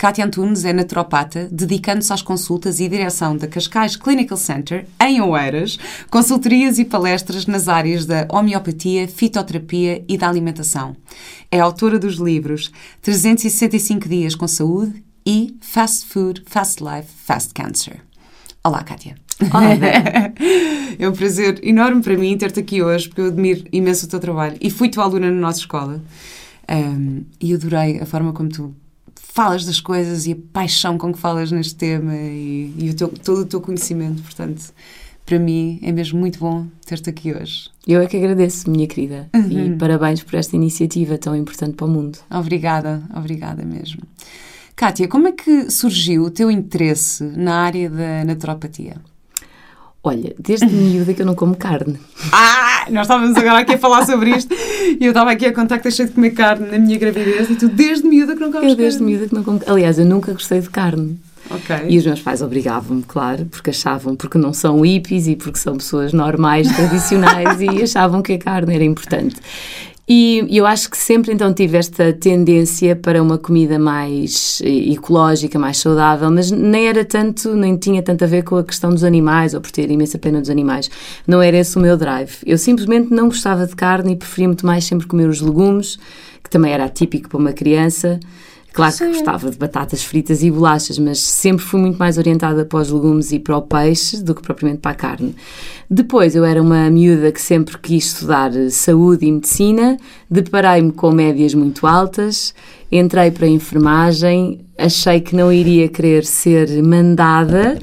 Cátia Antunes é naturopata, dedicando-se às consultas e direção da Cascais Clinical Center, em Oeiras, consultorias e palestras nas áreas da homeopatia, fitoterapia e da alimentação. É autora dos livros 365 Dias com Saúde e Fast Food, Fast Life, Fast Cancer. Olá, Kátia. Olá, é um prazer enorme para mim ter-te aqui hoje, porque eu admiro imenso o teu trabalho e fui tua aluna na nossa escola. Um, e adorei a forma como tu falas das coisas e a paixão com que falas neste tema e, e o teu, todo o teu conhecimento. Portanto, para mim é mesmo muito bom ter-te aqui hoje. Eu é que agradeço, minha querida, uhum. e parabéns por esta iniciativa tão importante para o mundo. Obrigada, obrigada mesmo. Kátia, como é que surgiu o teu interesse na área da naturopatia? Olha, desde miúda que eu não como carne. Ah, nós estávamos agora aqui a falar sobre isto e eu estava aqui a contar que deixei de comer carne na minha gravidez e tu desde miúda que não comes Eu desde carne. miúda que não como Aliás, eu nunca gostei de carne. Okay. E os meus pais obrigavam-me, claro, porque achavam, porque não são hippies e porque são pessoas normais, tradicionais e achavam que a carne era importante. E eu acho que sempre então tive esta tendência para uma comida mais ecológica, mais saudável, mas nem era tanto, nem tinha tanto a ver com a questão dos animais ou por ter imensa pena dos animais. Não era esse o meu drive. Eu simplesmente não gostava de carne e preferia muito mais sempre comer os legumes, que também era atípico para uma criança. Claro que gostava de batatas fritas e bolachas, mas sempre fui muito mais orientada para os legumes e para o peixe do que propriamente para a carne. Depois eu era uma miúda que sempre quis estudar saúde e medicina, deparei-me com médias muito altas, entrei para a enfermagem, achei que não iria querer ser mandada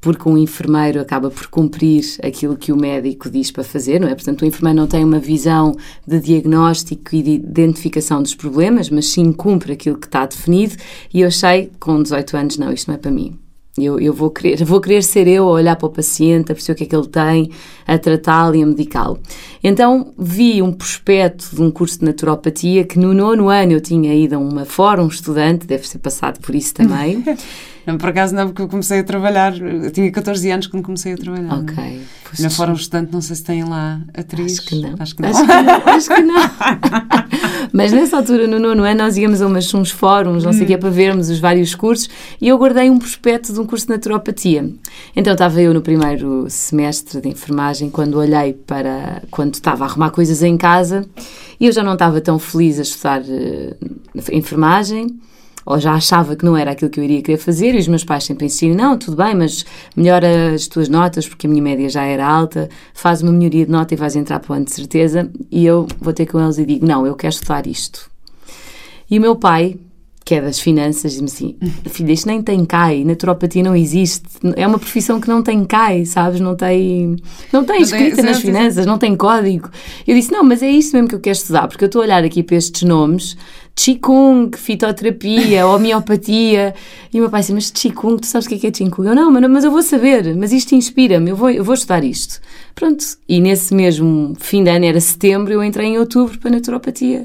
porque um enfermeiro acaba por cumprir aquilo que o médico diz para fazer, não é? Portanto, o enfermeiro não tem uma visão de diagnóstico e de identificação dos problemas, mas sim cumpre aquilo que está definido. E eu achei, com 18 anos, não, isto não é para mim. Eu, eu vou, querer, vou querer ser eu a olhar para o paciente, a perceber o que é que ele tem, a tratá-lo e a medicá-lo. Então vi um prospecto de um curso de naturopatia que no nono ano eu tinha ido a uma fórum estudante, deve ser passado por isso também. Não, por acaso não, porque eu comecei a trabalhar, eu tinha 14 anos quando comecei a trabalhar. Ok. Pois Na Fórum Estudante, não sei se tem lá atriz. Acho que não. Acho que não. Acho que não. Acho que não. Mas nessa altura, no nono ano, nós íamos a umas, uns fóruns, não sei o hum. que, para vermos os vários cursos, e eu guardei um prospecto de um curso de naturopatia. Então estava eu no primeiro semestre de enfermagem, quando olhei para. quando estava a arrumar coisas em casa, e eu já não estava tão feliz a estudar uh, enfermagem ou já achava que não era aquilo que eu iria querer fazer, e os meus pais sempre insistiram: não, tudo bem, mas melhora as tuas notas, porque a minha média já era alta, faz uma melhoria de nota e vais entrar para o ano de certeza. E eu vou ter com eles e digo: não, eu quero estudar isto. E o meu pai, que é das finanças, diz-me assim: filha, isto nem tem CAI, naturopatia não existe, é uma profissão que não tem CAI, sabes? Não tem, não tem escrita nas finanças, não tem código. Eu disse: não, mas é isto mesmo que eu quero estudar, porque eu estou a olhar aqui para estes nomes Qigong, fitoterapia, homeopatia. E o meu pai disse, mas Qigong, tu sabes o que é, que é Qigong? Eu, não, mas eu vou saber, mas isto inspira-me, eu vou, eu vou estudar isto. Pronto, e nesse mesmo fim de ano, era setembro, eu entrei em outubro para naturopatia.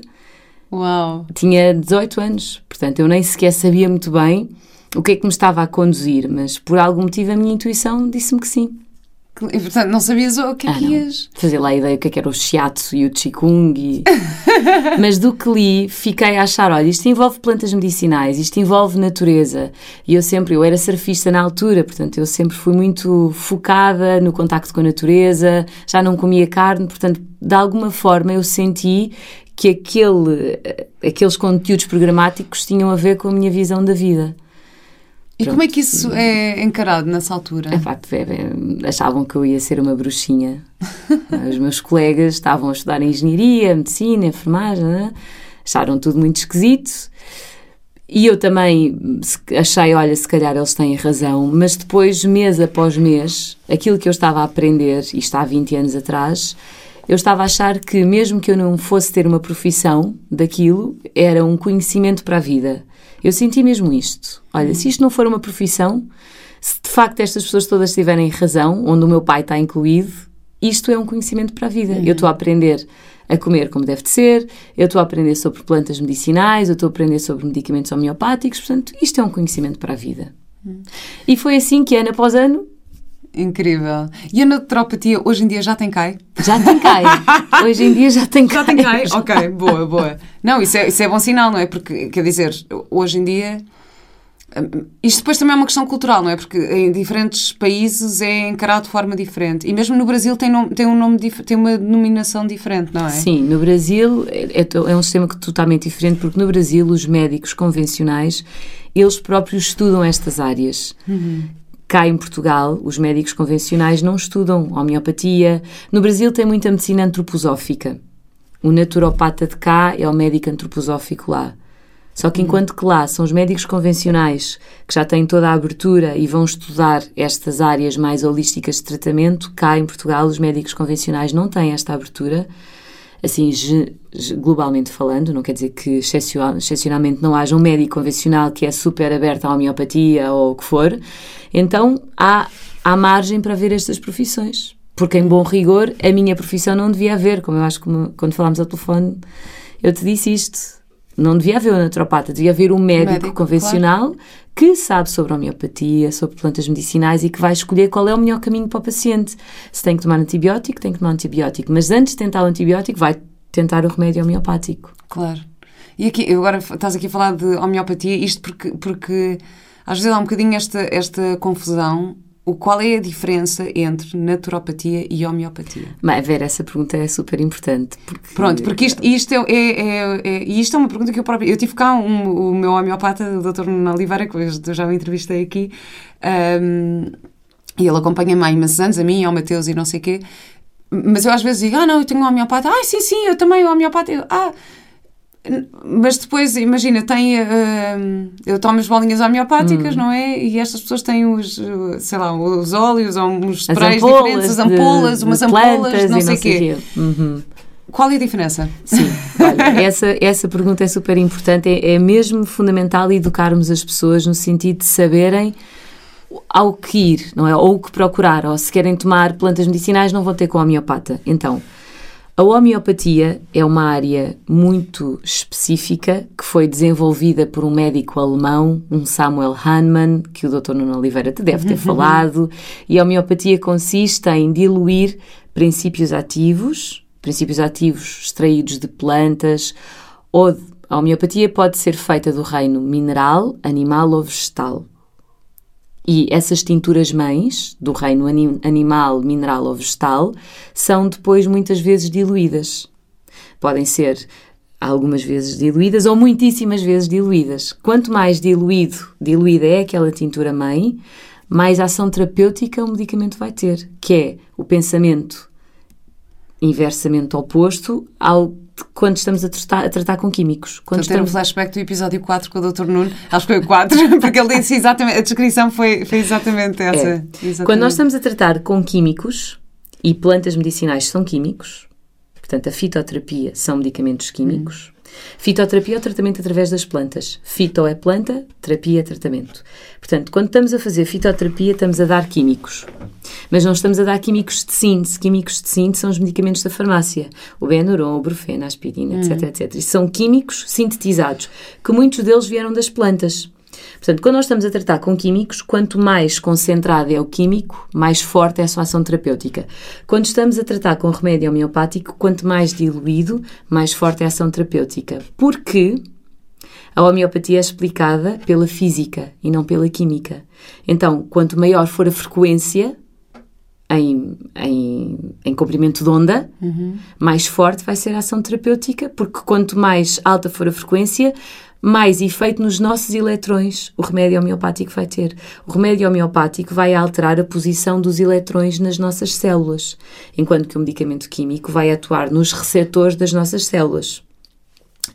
Uau! Tinha 18 anos, portanto eu nem sequer sabia muito bem o que é que me estava a conduzir, mas por algum motivo a minha intuição disse-me que sim. E, portanto, não sabias o que é ah, que ias. Fazer lá a ideia o que, é que era o shiatsu e o qigong. E... Mas do que li, fiquei a achar: olha, isto envolve plantas medicinais, isto envolve natureza. E eu sempre, eu era surfista na altura, portanto, eu sempre fui muito focada no contacto com a natureza, já não comia carne, portanto, de alguma forma eu senti que aquele, aqueles conteúdos programáticos tinham a ver com a minha visão da vida. E como é que isso é encarado nessa altura? É facto, é, é, achavam que eu ia ser uma bruxinha. Os meus colegas estavam a estudar engenharia, medicina, enfermagem, né? acharam tudo muito esquisito. E eu também achei, olha, se calhar eles têm razão, mas depois, mês após mês, aquilo que eu estava a aprender, isto há 20 anos atrás, eu estava a achar que mesmo que eu não fosse ter uma profissão daquilo, era um conhecimento para a vida. Eu senti mesmo isto. Olha, se isto não for uma profissão, Se de facto estas pessoas todas tiverem razão, onde o meu pai está incluído, isto é um conhecimento para a vida. Eu estou a aprender a comer como deve de ser, eu estou a aprender sobre plantas medicinais, eu estou a aprender sobre medicamentos homeopáticos, portanto, isto é um conhecimento para a vida. E foi assim que, ano após ano, Incrível. E a naturopatia hoje em dia já tem CAI? já tem CAI. Hoje em dia já tem CAI. Já tem CAI? ok, boa, boa. Não, isso é, isso é bom sinal, não é? Porque, quer dizer, hoje em dia. hum, Isto depois também é uma questão cultural, não é? Porque em diferentes países é encarado de forma diferente. E mesmo no Brasil tem, nome- tem, um nome, tem uma denominação diferente, não é? Sim, no Brasil é, é é um sistema totalmente diferente, porque no Brasil os médicos convencionais, eles próprios estudam estas áreas. Cá em Portugal, os médicos convencionais não estudam homeopatia. No Brasil tem muita medicina antroposófica. O naturopata de cá é o médico antroposófico lá. Só que enquanto que lá são os médicos convencionais que já têm toda a abertura e vão estudar estas áreas mais holísticas de tratamento, cá em Portugal os médicos convencionais não têm esta abertura assim, globalmente falando, não quer dizer que excepcio- excepcionalmente não haja um médico convencional que é super aberto à homeopatia ou o que for, então há, há margem para ver estas profissões. Porque, em bom rigor, a minha profissão não devia haver, como eu acho que quando falámos ao telefone, eu te disse isto. Não devia haver um naturopata, devia haver um médico, Médico, convencional que sabe sobre homeopatia, sobre plantas medicinais e que vai escolher qual é o melhor caminho para o paciente. Se tem que tomar antibiótico, tem que tomar antibiótico. Mas antes de tentar o antibiótico, vai tentar o remédio homeopático. Claro. E aqui, agora estás aqui a falar de homeopatia, isto porque, porque às vezes há um bocadinho esta, esta confusão. O, qual é a diferença entre naturopatia e homeopatia? Mas, Vera, essa pergunta é super importante. Porque, Pronto, porque isto, isto, é, é, é- é- isto é uma pergunta que eu própria. Eu tive cá um, o meu homeopata, o Dr. Nuno Oliveira, que eu já o entrevistei aqui, ahm, e ele acompanha-me há imensos anos, a mim ao Mateus e não sei o quê. Mas eu às vezes digo, ah, não, eu tenho um homeopata. Ah, sim, sim, eu também, o homeopata. Eu, ah, mas depois, imagina, tem. ahm, eu tomo as bolinhas homeopáticas, não é? E estas pessoas têm os, uh, sei lá, os óleos ou uns as sprays ampolas, diferentes, as de- ampolas, de umas plantas ampolas, não sei o quê. Uhum. Qual é a diferença? Sim, olha, essa, essa pergunta é super importante. É, é mesmo fundamental educarmos as pessoas no sentido de saberem ao que ir, não é? Ou o que procurar, ou se querem tomar plantas medicinais, não vão ter com a homeopata. Então, a homeopatia é uma área muito específica que foi desenvolvida por um médico alemão, um Samuel Hahnemann, que o Dr. Nuno Oliveira te deve ter falado, e a homeopatia consiste em diluir princípios ativos, princípios ativos extraídos de plantas, ou de- a homeopatia pode ser feita do reino mineral, animal ou vegetal. E essas tinturas mães, do reino ani- animal, mineral ou vegetal, são depois muitas vezes diluídas. Podem ser algumas vezes diluídas ou muitíssimas vezes diluídas. Quanto mais diluído, diluída é aquela tintura mãe, mais ação terapêutica o medicamento vai ter, que é o pensamento inversamente oposto ao quando estamos a tratar, a tratar com químicos. Quando Estou a ter um estamos flashback do episódio 4 com o Dr. Nuno. Acho que foi o 4, porque ele disse exatamente. A descrição foi, foi exatamente essa. É. Exatamente. Quando nós estamos a tratar com químicos, e plantas medicinais são químicos, portanto, a fitoterapia são medicamentos químicos. Fitoterapia é o tratamento através das plantas. Fito é planta, terapia é tratamento. Portanto, quando estamos a fazer fitoterapia, estamos a dar químicos. Mas não estamos a dar químicos de síntese. Químicos de síntese são os medicamentos da farmácia. O Benuron, o Brufen, a aspirina, etc, etc. E são químicos sintetizados, que muitos deles vieram das plantas. Portanto, quando nós estamos a tratar com químicos, quanto mais concentrado é o químico, mais forte é a sua ação terapêutica. Quando estamos a tratar com remédio homeopático, quanto mais diluído, mais forte é a ação terapêutica. Porque a homeopatia é explicada pela física e não pela química. Então, quanto maior for a frequência em, em, em comprimento de onda, mais forte vai ser a ação terapêutica, porque quanto mais alta for a frequência, mais efeito nos nossos eletrões o remédio homeopático vai ter. O remédio homeopático vai alterar a posição dos eletrões nas nossas células, enquanto que o medicamento químico vai atuar nos receptores das nossas células.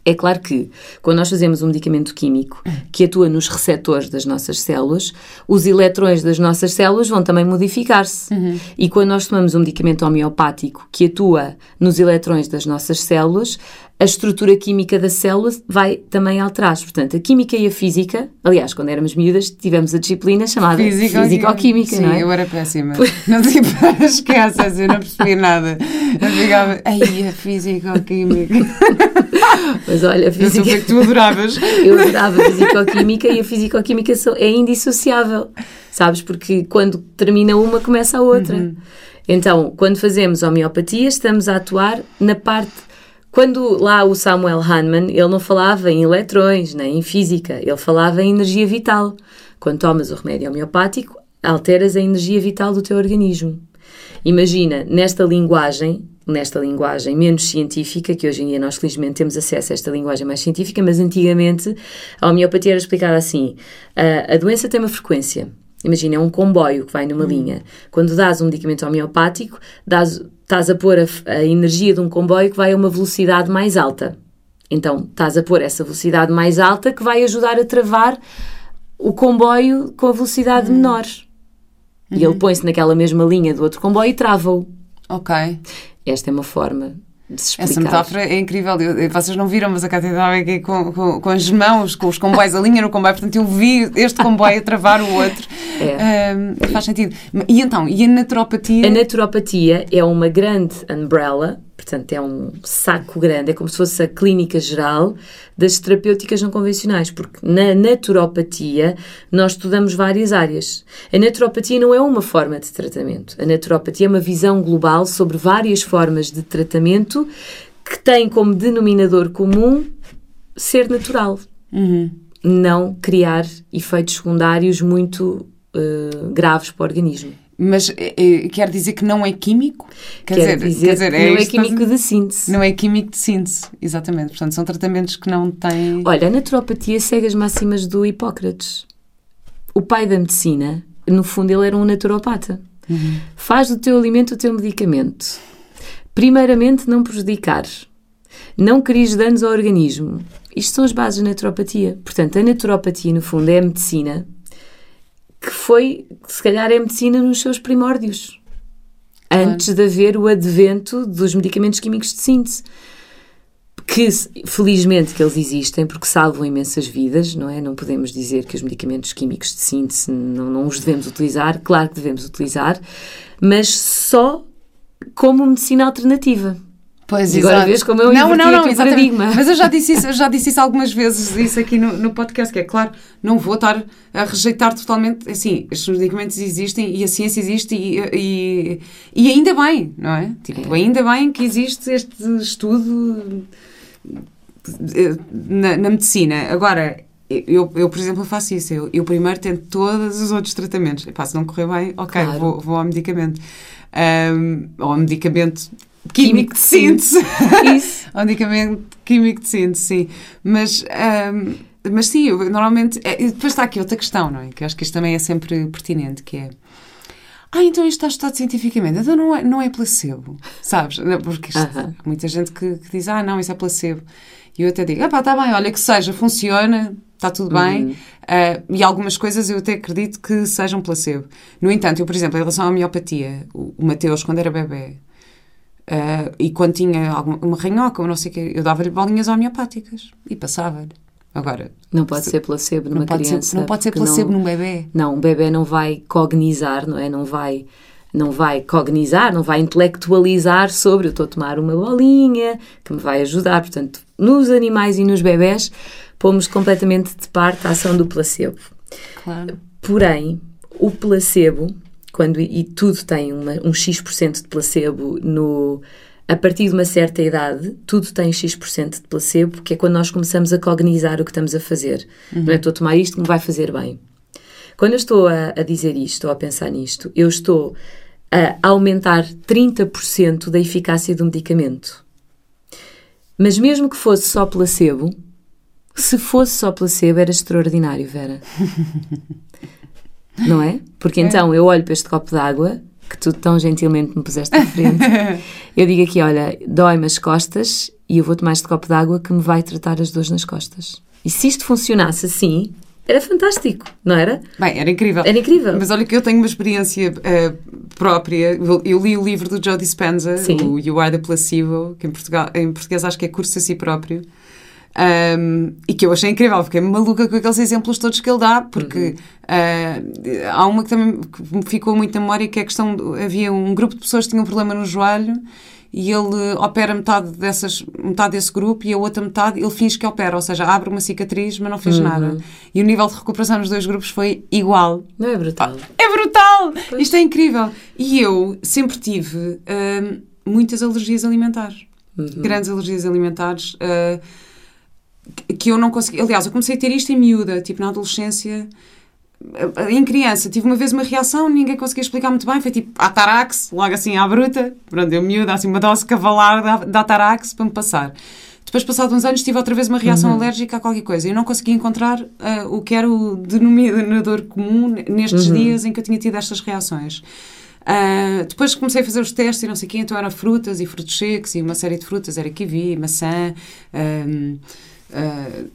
É claro que, quando nós fazemos um medicamento químico que atua nos receptores das nossas células, os eletrões das nossas células vão também modificar-se. E quando nós tomamos um medicamento homeopático que atua nos eletrões das nossas células, a estrutura química da célula vai também alterar-se. Portanto, a química e a física, aliás, quando éramos miúdas, tivemos a disciplina chamada Físico-Química, Sim, não é? eu era péssima. Não tipo, esquece, eu não percebia nada. Eu ficava, ai, a Físico-Química. Mas olha, a física... Eu que tu adoravas. eu adorava a Físico-Química e a Físico-Química é indissociável, sabes? Porque quando termina uma, começa a outra. Uhum. Então, quando fazemos homeopatia, estamos a atuar na parte quando lá o Samuel Hahnemann, ele não falava em eletrões, nem em física, ele falava em energia vital. Quando tomas o remédio homeopático, alteras a energia vital do teu organismo. Imagina, nesta linguagem, nesta linguagem menos científica, que hoje em dia nós felizmente temos acesso a esta linguagem mais científica, mas antigamente a homeopatia era explicada assim: a, a doença tem uma frequência. Imagina, é um comboio que vai numa hum. linha. Quando dás um medicamento homeopático, dás estás a pôr a, a energia de um comboio que vai a uma velocidade mais alta. Então, estás a pôr essa velocidade mais alta que vai ajudar a travar o comboio com a velocidade uhum. menor. Uhum. E ele põe-se naquela mesma linha do outro comboio e trava-o. Ok. Esta é uma forma essa metáfora é incrível. Eu, vocês não viram, mas a Cátia estava aqui com, com, com, as mãos, com os comboios, a linha no comboio, portanto eu vi este comboio a travar o outro. É. Um, faz sentido. E então, e a naturopatia? A naturopatia é uma grande umbrella Portanto, é um saco grande, é como se fosse a clínica geral das terapêuticas não convencionais, porque na naturopatia nós estudamos várias áreas. A naturopatia não é uma forma de tratamento. A naturopatia é uma visão global sobre várias formas de tratamento que tem como denominador comum ser natural. Uhum. Não criar efeitos secundários muito uh, graves para o organismo. Mas é, quer dizer que não é químico? Quer, quer dizer, dizer, quer dizer é não é químico de síntese. Não é químico de síntese, exatamente. Portanto, são tratamentos que não têm. Olha, a naturopatia segue as máximas do Hipócrates. O pai da medicina, no fundo, ele era um naturopata. Uhum. Faz do teu alimento o teu medicamento. Primeiramente, não prejudicar. Não queres danos ao organismo. Isto são as bases da naturopatia. Portanto, a naturopatia, no fundo, é a medicina que foi, se calhar, é medicina nos seus primórdios. Claro. Antes de haver o advento dos medicamentos químicos de síntese. Que, felizmente, que eles existem, porque salvam imensas vidas, não é? Não podemos dizer que os medicamentos químicos de síntese não, não os devemos utilizar. Claro que devemos utilizar, mas só como medicina alternativa. Pois, e agora vês como eu não, não, não, paradigma. Mas eu já disse isso, eu já disse isso algumas vezes, isso aqui no, no podcast, que é claro, não vou estar a rejeitar totalmente, assim, estes medicamentos existem e a ciência existe e, e, e ainda bem, não é? Tipo, é. ainda bem que existe este estudo na, na medicina. Agora, eu, eu, por exemplo, faço isso. Eu, eu primeiro tento todos os outros tratamentos. Epá, se não correr bem, ok, claro. vou, vou ao medicamento. Um, ou ao medicamento químico de síntese. Isso. um medicamento químico de síntese, sim. Mas, um, mas sim, eu, normalmente. É, depois está aqui outra questão, não é? Que eu acho que isto também é sempre pertinente, que é. Ah, então isto está estudado cientificamente. Então não é, não é placebo, sabes? Porque isto, uh -huh. há muita gente que, que, diz, ah, não, isso é placebo. E eu até digo, ah pá, está bem, olha que seja, funciona, está tudo bem. Uh, e algumas coisas eu até acredito que sejam placebo. No entanto, eu, por exemplo, em relação à homeopatia, o, o Mateus, quando era bebê, Uh, e quando tinha alguma, uma ranhoca ou não sei o quê, eu dava-lhe bolinhas homeopáticas e passava-lhe. Agora. Não pode se, ser placebo numa não criança. Ser, não pode ser placebo não, num bebê. Não, um bebê não vai cognizar, não é? Não vai. Não vai cognizar, não vai intelectualizar sobre eu estou a tomar uma bolinha que me vai ajudar. Portanto, nos animais e nos bebés, pomos completamente de parte a ação do placebo. Claro. Porém, o placebo quando e tudo tem uma, um X% de placebo no a partir de uma certa idade, tudo tem X% de placebo, que é quando nós começamos a cognizar o que estamos a fazer. Uhum. Não é estou a tomar isto que me vai fazer bem. Quando eu estou a, a dizer isto, ou a pensar nisto, eu estou a aumentar 30% da eficácia do medicamento. Mas mesmo que fosse só placebo, se fosse só placebo, era extraordinário, Vera. não é? Porque é. então eu olho para este copo d'água que tu tão gentilmente me puseste à frente. eu digo aqui, olha, dói-me as costas e eu vou tomar este copo d'água que me vai tratar as dores nas costas. E se isto funcionasse assim, Era fantástico, não era? Bem, era incrível. Era incrível. Mas olha que eu tenho uma experiência uh, própria. Eu, eu, li o livro do Joe Dispenza, Sim. o You Are the Placebo, que em, Portugal, em português acho que é curso a si próprio. Um, e que eu achei incrível, fiquei maluca com aqueles exemplos todos que ele dá, porque uhum. uh, há uma que também me ficou muito na memória, que é a questão, de, havia um grupo de pessoas que tinham um problema no joelho e ele opera metade, dessas, metade desse grupo e a outra metade ele finge que opera, ou seja, abre uma cicatriz, mas não fez uhum. nada. E o nível de recuperação nos dois grupos foi igual. Não é brutal? É brutal! Pois. Isto é incrível. E eu sempre tive uh, muitas alergias alimentares. Uhum. Grandes alergias alimentares. Uh, que eu não consegui. Aliás, eu comecei a ter isto em miúda, tipo na adolescência em criança tive uma vez uma reação, ninguém conseguia explicar muito bem, foi tipo Atarax, logo assim à bruta, pronto, eu miúda, assim uma dose cavalar da, da Atarax para me passar. Depois, passados uns anos, tive outra vez uma reação uhum. alérgica a qualquer coisa. Eu não conseguia encontrar uh, o que era o denominador comum nestes uhum. dias em que eu tinha tido estas reações. Uh, depois comecei a fazer os testes e não sei o quê, então eram frutas e frutos secos e uma série de frutas, era kiwi, maçã... Uh, Uh,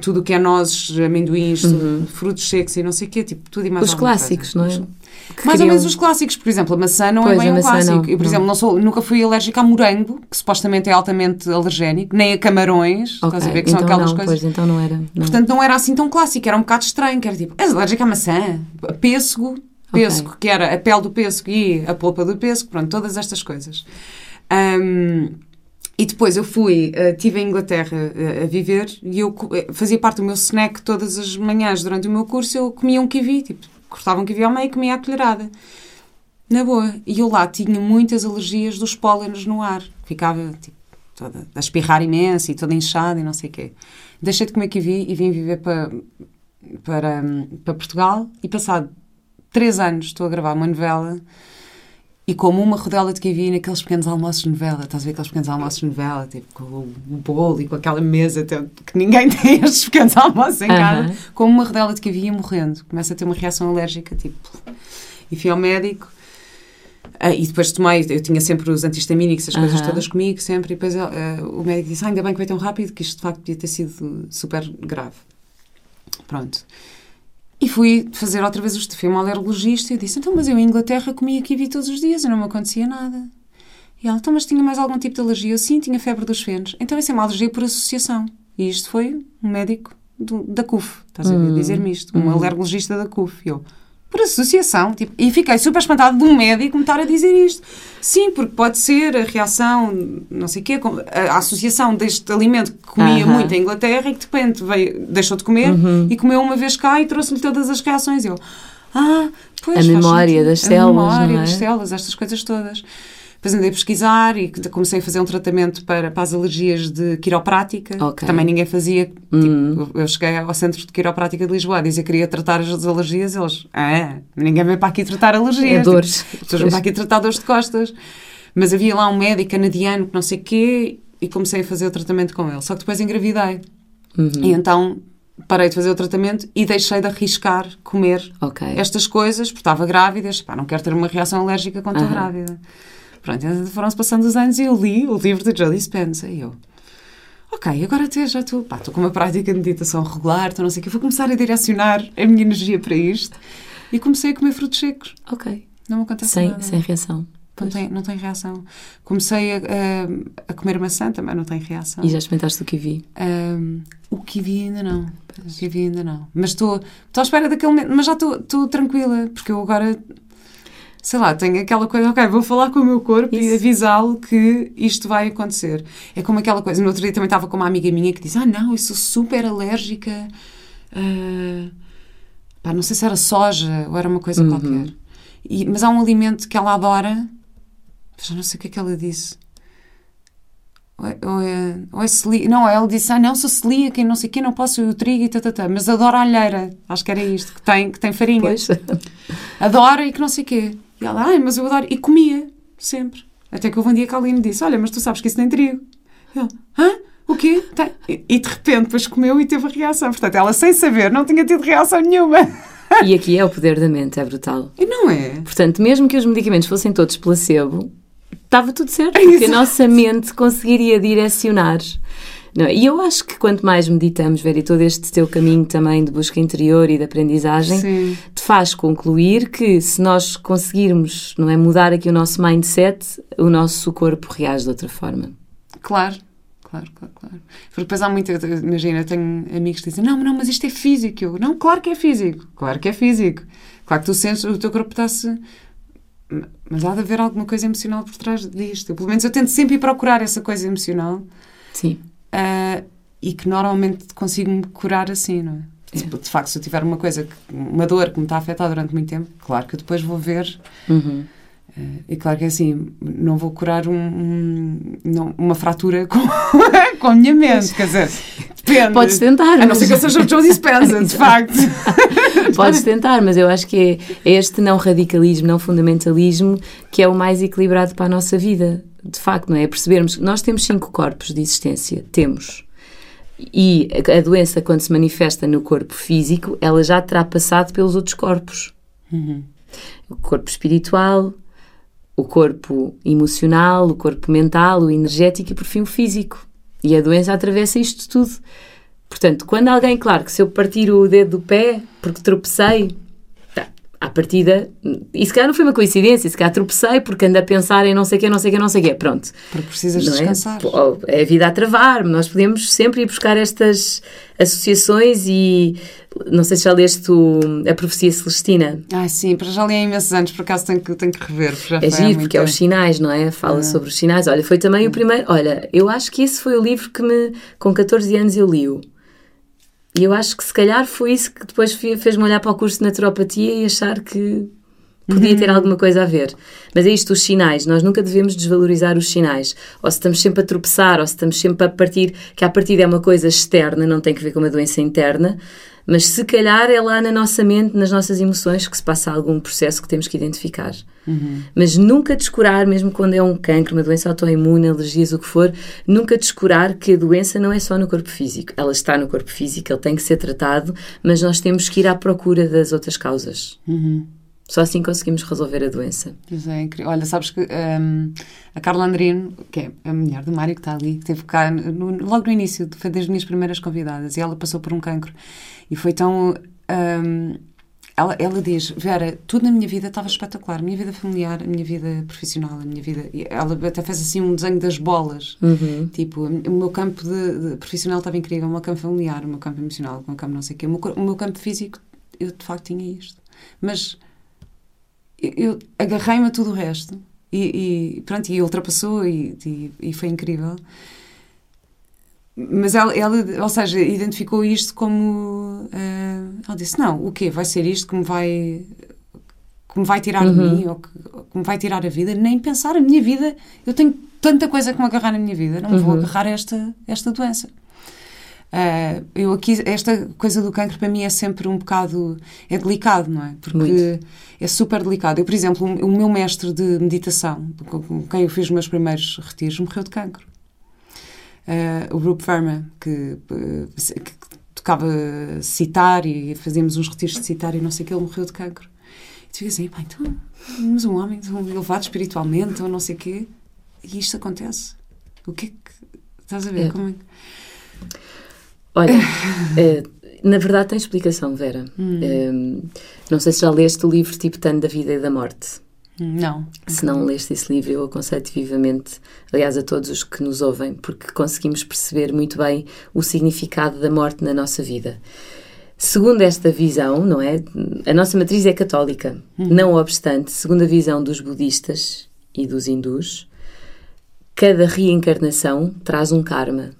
tudo o que é nozes, amendoins, uhum. frutos secos e não sei o quê, tipo, tudo e mais Os clássicos, coisa. não é? Que mais queriam... ou menos os clássicos, por exemplo, a maçã não é pois, é bem um clássico. Não, eu, por não. exemplo, não sou, nunca fui alérgica a morango, que supostamente é altamente alergénico, nem a camarões, okay. estás a ver que então são aquelas não, coisas. Pois, então não era. Não. Portanto, não era assim tão clássico, era um bocado estranho, que era tipo, és alérgica a maçã, a pêssego, pêssego, okay. que era a pele do pêssego e a polpa do pêssego, pronto, todas estas coisas. Um, e depois eu fui, uh, estive em Inglaterra uh, a viver e eu uh, fazia parte do meu snack todas as manhãs durante o meu curso. Eu comia um kiwi, tipo, cortava um kiwi ao meio e comia a colherada. Na boa. E eu lá tinha muitas alergias dos pólenes no ar. Ficava, tipo, toda a espirrar imenso e toda inchada e não sei o quê. Deixei de comer kiwi e vim viver para, para, para Portugal. E passado três anos estou a gravar uma novela e como uma rodela de kiwi naqueles pequenos almoços de novela. Estás a ver aqueles pequenos almoços de novela, tipo com o bolo e com aquela mesa que ninguém tem estes pequenos almoços em casa. Como uma rodela de ia morrendo. Começa a ter uma reação alérgica, tipo... E fui ao médico. Uh, e depois tomei, eu tinha sempre os antihistamínicos, as coisas todas comigo, sempre. E depois uh, o médico disse: ah, ainda bem que vai tão rápido, que isto de facto podia ter sido super grave. Pronto. E fui fazer outra vez o fui uma alergologista e eu disse, então, mas eu em Inglaterra comia kiwi todos os dias e não me acontecia nada. E ela, então, mas tinha mais algum tipo de alergia? Eu, sim, tinha febre dos fenos. Então, isso é uma alergia por associação. E isto foi um médico do, da CUF, estás a ver, hum, dizer-me isto, um hum. alergologista da CUF. E eu, por associação. Tipo, e fiquei super espantada de um médico me estar a dizer isto. Sim, porque pode ser a reação, não sei o quê, a associação deste alimento que comia muito em Inglaterra e que de repente veio, deixou de comer uh -huh. e comeu uma vez cá e trouxe-lhe todas as reações. Eu, ah, pois. A memória das células. A memória é? das células, estas coisas todas. Depois andei a pesquisar e comecei a fazer um tratamento para, para as alergias de quiroprática, okay. que também ninguém fazia. Hum. Tipo, eu cheguei ao Centro de Quiroprática de Lisboa a dizer que queria tratar as alergias, eles, ah, ninguém vem para aqui tratar alergias. É dores. Tipo, pessoas para aqui tratar dores de costas. Mas havia lá um médico canadiano que não sei o quê e comecei a fazer o tratamento com ele. Só que depois engravidei. Uhum. E então parei de fazer o tratamento e deixei de arriscar comer okay. estas coisas, porque estava grávida. Pá, não quero ter uma reação alérgica quando uhum. estou grávida. Pronto, foram-se passando os anos e eu li o livro de Joe Dispenza e eu... Ok, agora até já estou, pá, estou com uma prática de meditação regular, estou não sei o que, vou começar a direcionar a minha energia para isto. E comecei a comer frutos secos. Ok. Não me acontece sem, nada. Sem reação. Não tem, não tem reação. Comecei a, a, a, comer maçã, também não tem reação. E já experimentaste o kiwi? Um, o kiwi ainda não. O kiwi ainda não. Mas estou, à espera daquele momento. Mas já estou tranquila, porque eu agora sei lá, tenho aquela coisa, ok, vou falar com o meu corpo Isso. e avisá-lo que isto vai acontecer. É como aquela coisa, no outro dia também estava com uma amiga minha que diz, ah não, eu sou super alérgica, uh, pá, não sei se era soja ou era uma coisa uhum. qualquer. E, mas há um alimento que ela adora, já não sei o que é que ela disse. Ou é, ou é, ou é. Não, ela disse, ah não, sou celíaca e não sei o quê, não posso o trigo e tá, tá, tá. Mas adoro a alheira. Acho que era isto, que tem, que tem farinha. Pois. Adora e que não sei o quê. E ela, ai, mas eu adoro. E comia, sempre. Até que houve um dia que a Aline disse: Olha, mas tu sabes que isso nem trigo. E ela, hã? O quê? Tem. E, e de repente, depois comeu e teve a reação. Portanto, ela, sem saber, não tinha tido reação nenhuma. E aqui é o poder da mente, é brutal. E não é? Portanto, mesmo que os medicamentos fossem todos placebo, estava tudo certo. Porque a nossa mente conseguiria direcionar Não, é? e eu acho que quanto mais meditamos, Vera, e todo este teu caminho também de busca interior e de aprendizagem, Sim. te faz concluir que se nós conseguirmos não é, mudar aqui o nosso mindset, o nosso corpo reage de outra forma. Claro. Claro, claro, claro. Porque depois há muita. Imagina, eu tenho amigos que dizem: Não, não, mas isto é físico. Eu, não, claro que é físico. Claro que é físico. Claro que tu sentes, o teu corpo está-se. Mas há de haver alguma coisa emocional por trás disto. Eu, pelo menos eu tento sempre ir procurar essa coisa emocional. Sim. Uh, e que normalmente consigo me curar assim, não é? É. De facto, se eu tiver uma coisa, uma dor que me está a afetar durante muito tempo, claro que eu depois vou ver. Uhum. uh, e claro que é assim, não vou curar um- um- não- uma fratura com, com a minha mente, quer dizer, depende. Podes tentar. A não mas- ser que eu seja o Joe Dispenza, de facto. Podes tentar, mas eu acho que é, é este não radicalismo, não fundamentalismo que é o mais equilibrado para a nossa vida. De facto, não é? Percebermos que nós temos cinco corpos de existência. Temos. E a doença, quando se manifesta no corpo físico, ela já terá passado pelos outros corpos. O corpo espiritual, o corpo emocional, o corpo mental, o energético e, por fim, o físico. E a doença atravessa isto tudo. Portanto, quando alguém, claro, que se eu partir o dedo do pé porque tropecei, à partida, e se calhar não foi uma coincidência, se calhar tropecei porque ando a pensar em não sei o quê, não sei o quê, não sei o quê, pronto. Porque precisas Não é? descansar. Pô, É a vida a travar, nós podemos sempre ir buscar estas associações e não sei se já leste o- a profecia celestina. Ai, sim, para já li há imensos anos, por acaso tenho que, tenho que rever. já É giro, porque é os sinais, não é? Fala sobre os sinais. Olha, foi também o primeiro. Olha, eu acho que esse foi o livro que me, com 14 anos eu li-o. E eu acho que se calhar foi isso que depois fe- fez-me olhar para o curso de naturopatia e achar que podia ter alguma coisa a ver. Mas é isto, os sinais. Nós nunca devemos desvalorizar os sinais. Ou se estamos sempre a tropeçar, ou se estamos sempre a partir, que a partida é uma coisa externa, não tem que ver com uma doença interna, mas se calhar é lá na nossa mente, nas nossas emoções, que se passa algum processo que temos que identificar. Mas nunca descurar, mesmo quando é um cancro, uma doença autoimune, alergias, o que for, nunca descurar que a doença não é só no corpo físico. Ela está no corpo físico, ele tem que ser tratado, mas nós temos que ir à procura das outras causas. Só assim conseguimos resolver a doença. Pois é, incrível. Olha, sabes que hum, a Carla Andrino, que é a mulher do Mário que está ali, que esteve cá no- logo no início, foi das minhas primeiras convidadas, e ela passou por um cancro. E foi tão. hum, ela, ela diz: Vera, tudo na minha vida estava espetacular. A minha vida familiar, a minha vida profissional, a minha vida. e Ela até fez assim um desenho das bolas. Tipo, o meu campo de, de profissional estava incrível, o meu campo familiar, o meu campo emocional, o meu campo não sei o quê. O meu, o meu campo físico, eu de facto tinha isto. Mas eu, agarrei-me a tudo o resto e, e pronto, e ultrapassou e, e, e foi incrível. Mas ela, ela, ou seja, identificou isto como. eh, ela disse: Não, o quê? Vai ser isto que me vai. que me vai tirar de mim ou que, ou que me vai tirar a vida? Nem pensar a minha vida. Eu tenho tanta coisa que me agarrar na minha vida, não me vou agarrar a esta, esta doença. Ah, eu aqui, esta coisa do cancro para mim é sempre um bocado, é delicado, não é? Porque Muito. é super delicado. Eu, por exemplo, o meu mestre de meditação, com quem eu fiz os meus primeiros retiros, morreu de cancro. Ah, o Rup Verma, que, eh, que tocava citar e fazíamos uns retiros de citar e não sei o que, ele morreu de cancro. E tu assim, pá, então, mas um homem tão elevado espiritualmente ou não sei o quê, e isto acontece. O que é que... Estás a ver? É. Como é que... Olha, eh, na verdade tem explicação, Vera. Eh, não sei se já leste o livro Tibetano da Vida e da Morte. Não. Se não leste esse livro, eu aconselho-te vivamente, aliás, a todos os que nos ouvem, porque conseguimos perceber muito bem o significado da morte na nossa vida. Segundo esta visão, não é? A nossa matriz é católica. Não obstante, segundo a visão dos budistas e dos hindus, cada reencarnação traz um karma.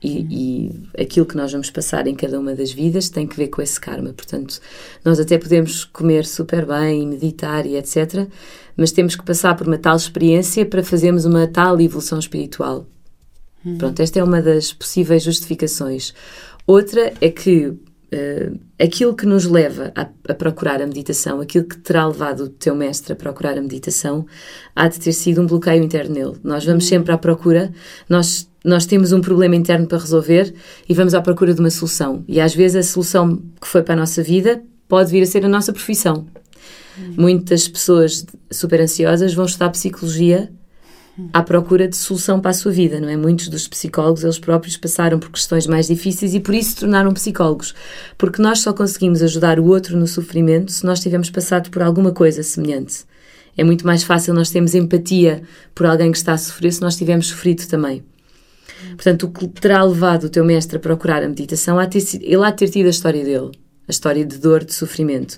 E, e aquilo que nós vamos passar em cada uma das vidas tem que ver com esse karma. Portanto, nós até podemos comer super bem, meditar e etc., mas temos que passar por uma tal experiência para fazermos uma tal evolução espiritual. Pronto, esta é uma das possíveis justificações. Outra é que eh, aquilo que nos leva a, a procurar a meditação, aquilo que terá levado o teu mestre a procurar a meditação, há de ter sido um bloqueio interno nele. Nós vamos sempre à procura, nós, nós temos um problema interno para resolver e vamos à procura de uma solução. E às vezes a solução que foi para a nossa vida pode vir a ser a nossa profissão. Muitas pessoas super ansiosas vão estudar psicologia à procura de solução para a sua vida, não é? Muitos dos psicólogos, eles próprios passaram por questões mais difíceis e por isso se tornaram psicólogos. Porque nós só conseguimos ajudar o outro no sofrimento se nós tivermos passado por alguma coisa semelhante. É muito mais fácil nós termos empatia por alguém que está a sofrer se nós tivermos sofrido também. Portanto, o que terá levado o teu mestre a procurar a meditação, a ter, ele há de ter tido a história dele, a história de dor, de sofrimento.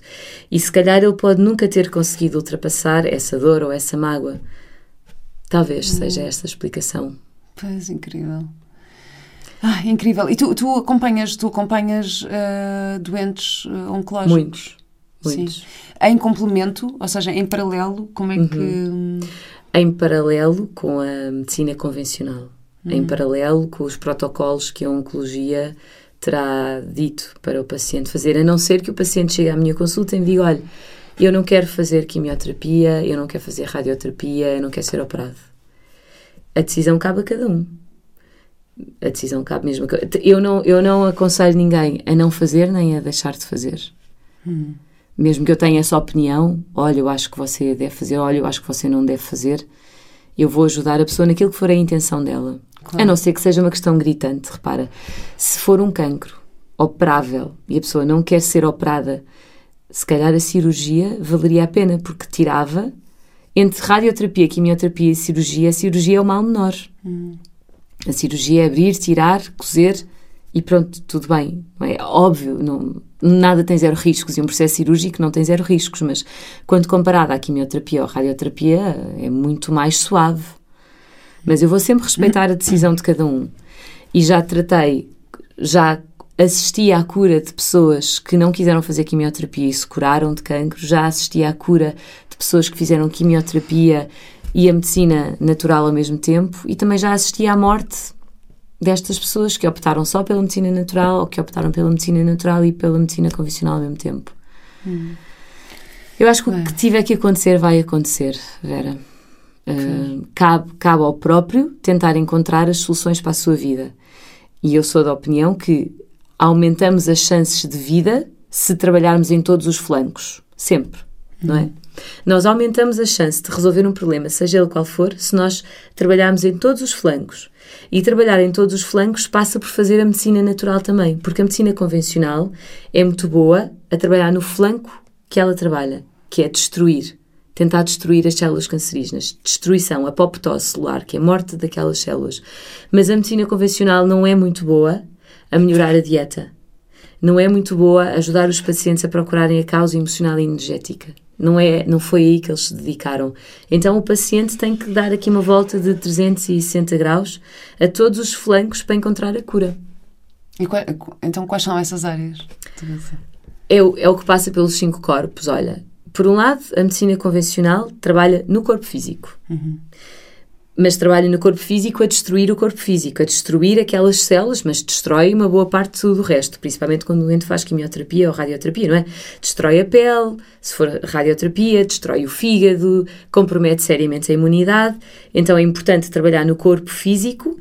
E se calhar ele pode nunca ter conseguido ultrapassar essa dor ou essa mágoa Talvez hum. seja esta a explicação. Pois, incrível. Ah, incrível. E tu, tu acompanhas, tu acompanhas uh, doentes uh, oncológicos? Muitos. Muitos. Sim. Em complemento, ou seja, em paralelo, como é uhum. que. Em paralelo com a medicina convencional. Uhum. Em paralelo com os protocolos que a oncologia terá dito para o paciente fazer, a não ser que o paciente chegue à minha consulta e me diga: olha eu não quero fazer quimioterapia, eu não quero fazer radioterapia, eu não quero ser operado. A decisão cabe a cada um. A decisão cabe mesmo a eu não Eu não aconselho ninguém a não fazer nem a deixar de fazer. Hum. Mesmo que eu tenha essa opinião, olha, eu acho que você deve fazer, olha, eu acho que você não deve fazer, eu vou ajudar a pessoa naquilo que for a intenção dela. Claro. A não ser que seja uma questão gritante, repara. Se for um cancro operável e a pessoa não quer ser operada se calhar a cirurgia valeria a pena, porque tirava entre radioterapia, quimioterapia e cirurgia, a cirurgia é o mal menor. Hum. A cirurgia é abrir, tirar, cozer e pronto, tudo bem. É óbvio, não, nada tem zero riscos e um processo cirúrgico não tem zero riscos, mas quando comparado à quimioterapia ou radioterapia é muito mais suave. Mas eu vou sempre respeitar a decisão de cada um. E já tratei, já assisti à cura de pessoas que não quiseram fazer quimioterapia e se curaram de cancro, já assisti à cura de pessoas que fizeram quimioterapia e a medicina natural ao mesmo tempo, e também já assisti à morte destas pessoas que optaram só pela medicina natural ou que optaram pela medicina natural e pela medicina convencional ao mesmo tempo. Hum. Eu acho que o que tiver que acontecer vai acontecer, Vera. Uh, cabe, cabe ao próprio tentar encontrar as soluções para a sua vida. E eu sou da opinião que aumentamos as chances de vida se trabalharmos em todos os flancos. Sempre, uhum. não é? Nós aumentamos a chance de resolver um problema, seja ele qual for, se nós trabalharmos em todos os flancos. E trabalhar em todos os flancos passa por fazer a medicina natural também, porque a medicina convencional é muito boa a trabalhar no flanco que ela trabalha, que é destruir. Tentar destruir as células cancerígenas. Destruição, apoptose celular, que é a morte daquelas células. Mas a medicina convencional não é muito boa a melhorar a dieta. Não é muito boa ajudar os pacientes a procurarem a causa emocional e energética. Não, é, não foi aí que eles se dedicaram. Então o paciente tem que dar aqui uma volta de 360 graus a todos os flancos para encontrar a cura. Qual, então quais são essas áreas? É, é o que passa pelos cinco corpos. Olha, por um lado, a medicina convencional trabalha no corpo físico. Uhum mas trabalha no corpo físico a destruir o corpo físico, a destruir aquelas células, mas destrói uma boa parte do resto, principalmente quando o doente faz quimioterapia ou radioterapia, não é? Destrói a pele, se for radioterapia, destrói o fígado, compromete seriamente a imunidade. Então é importante trabalhar no corpo físico,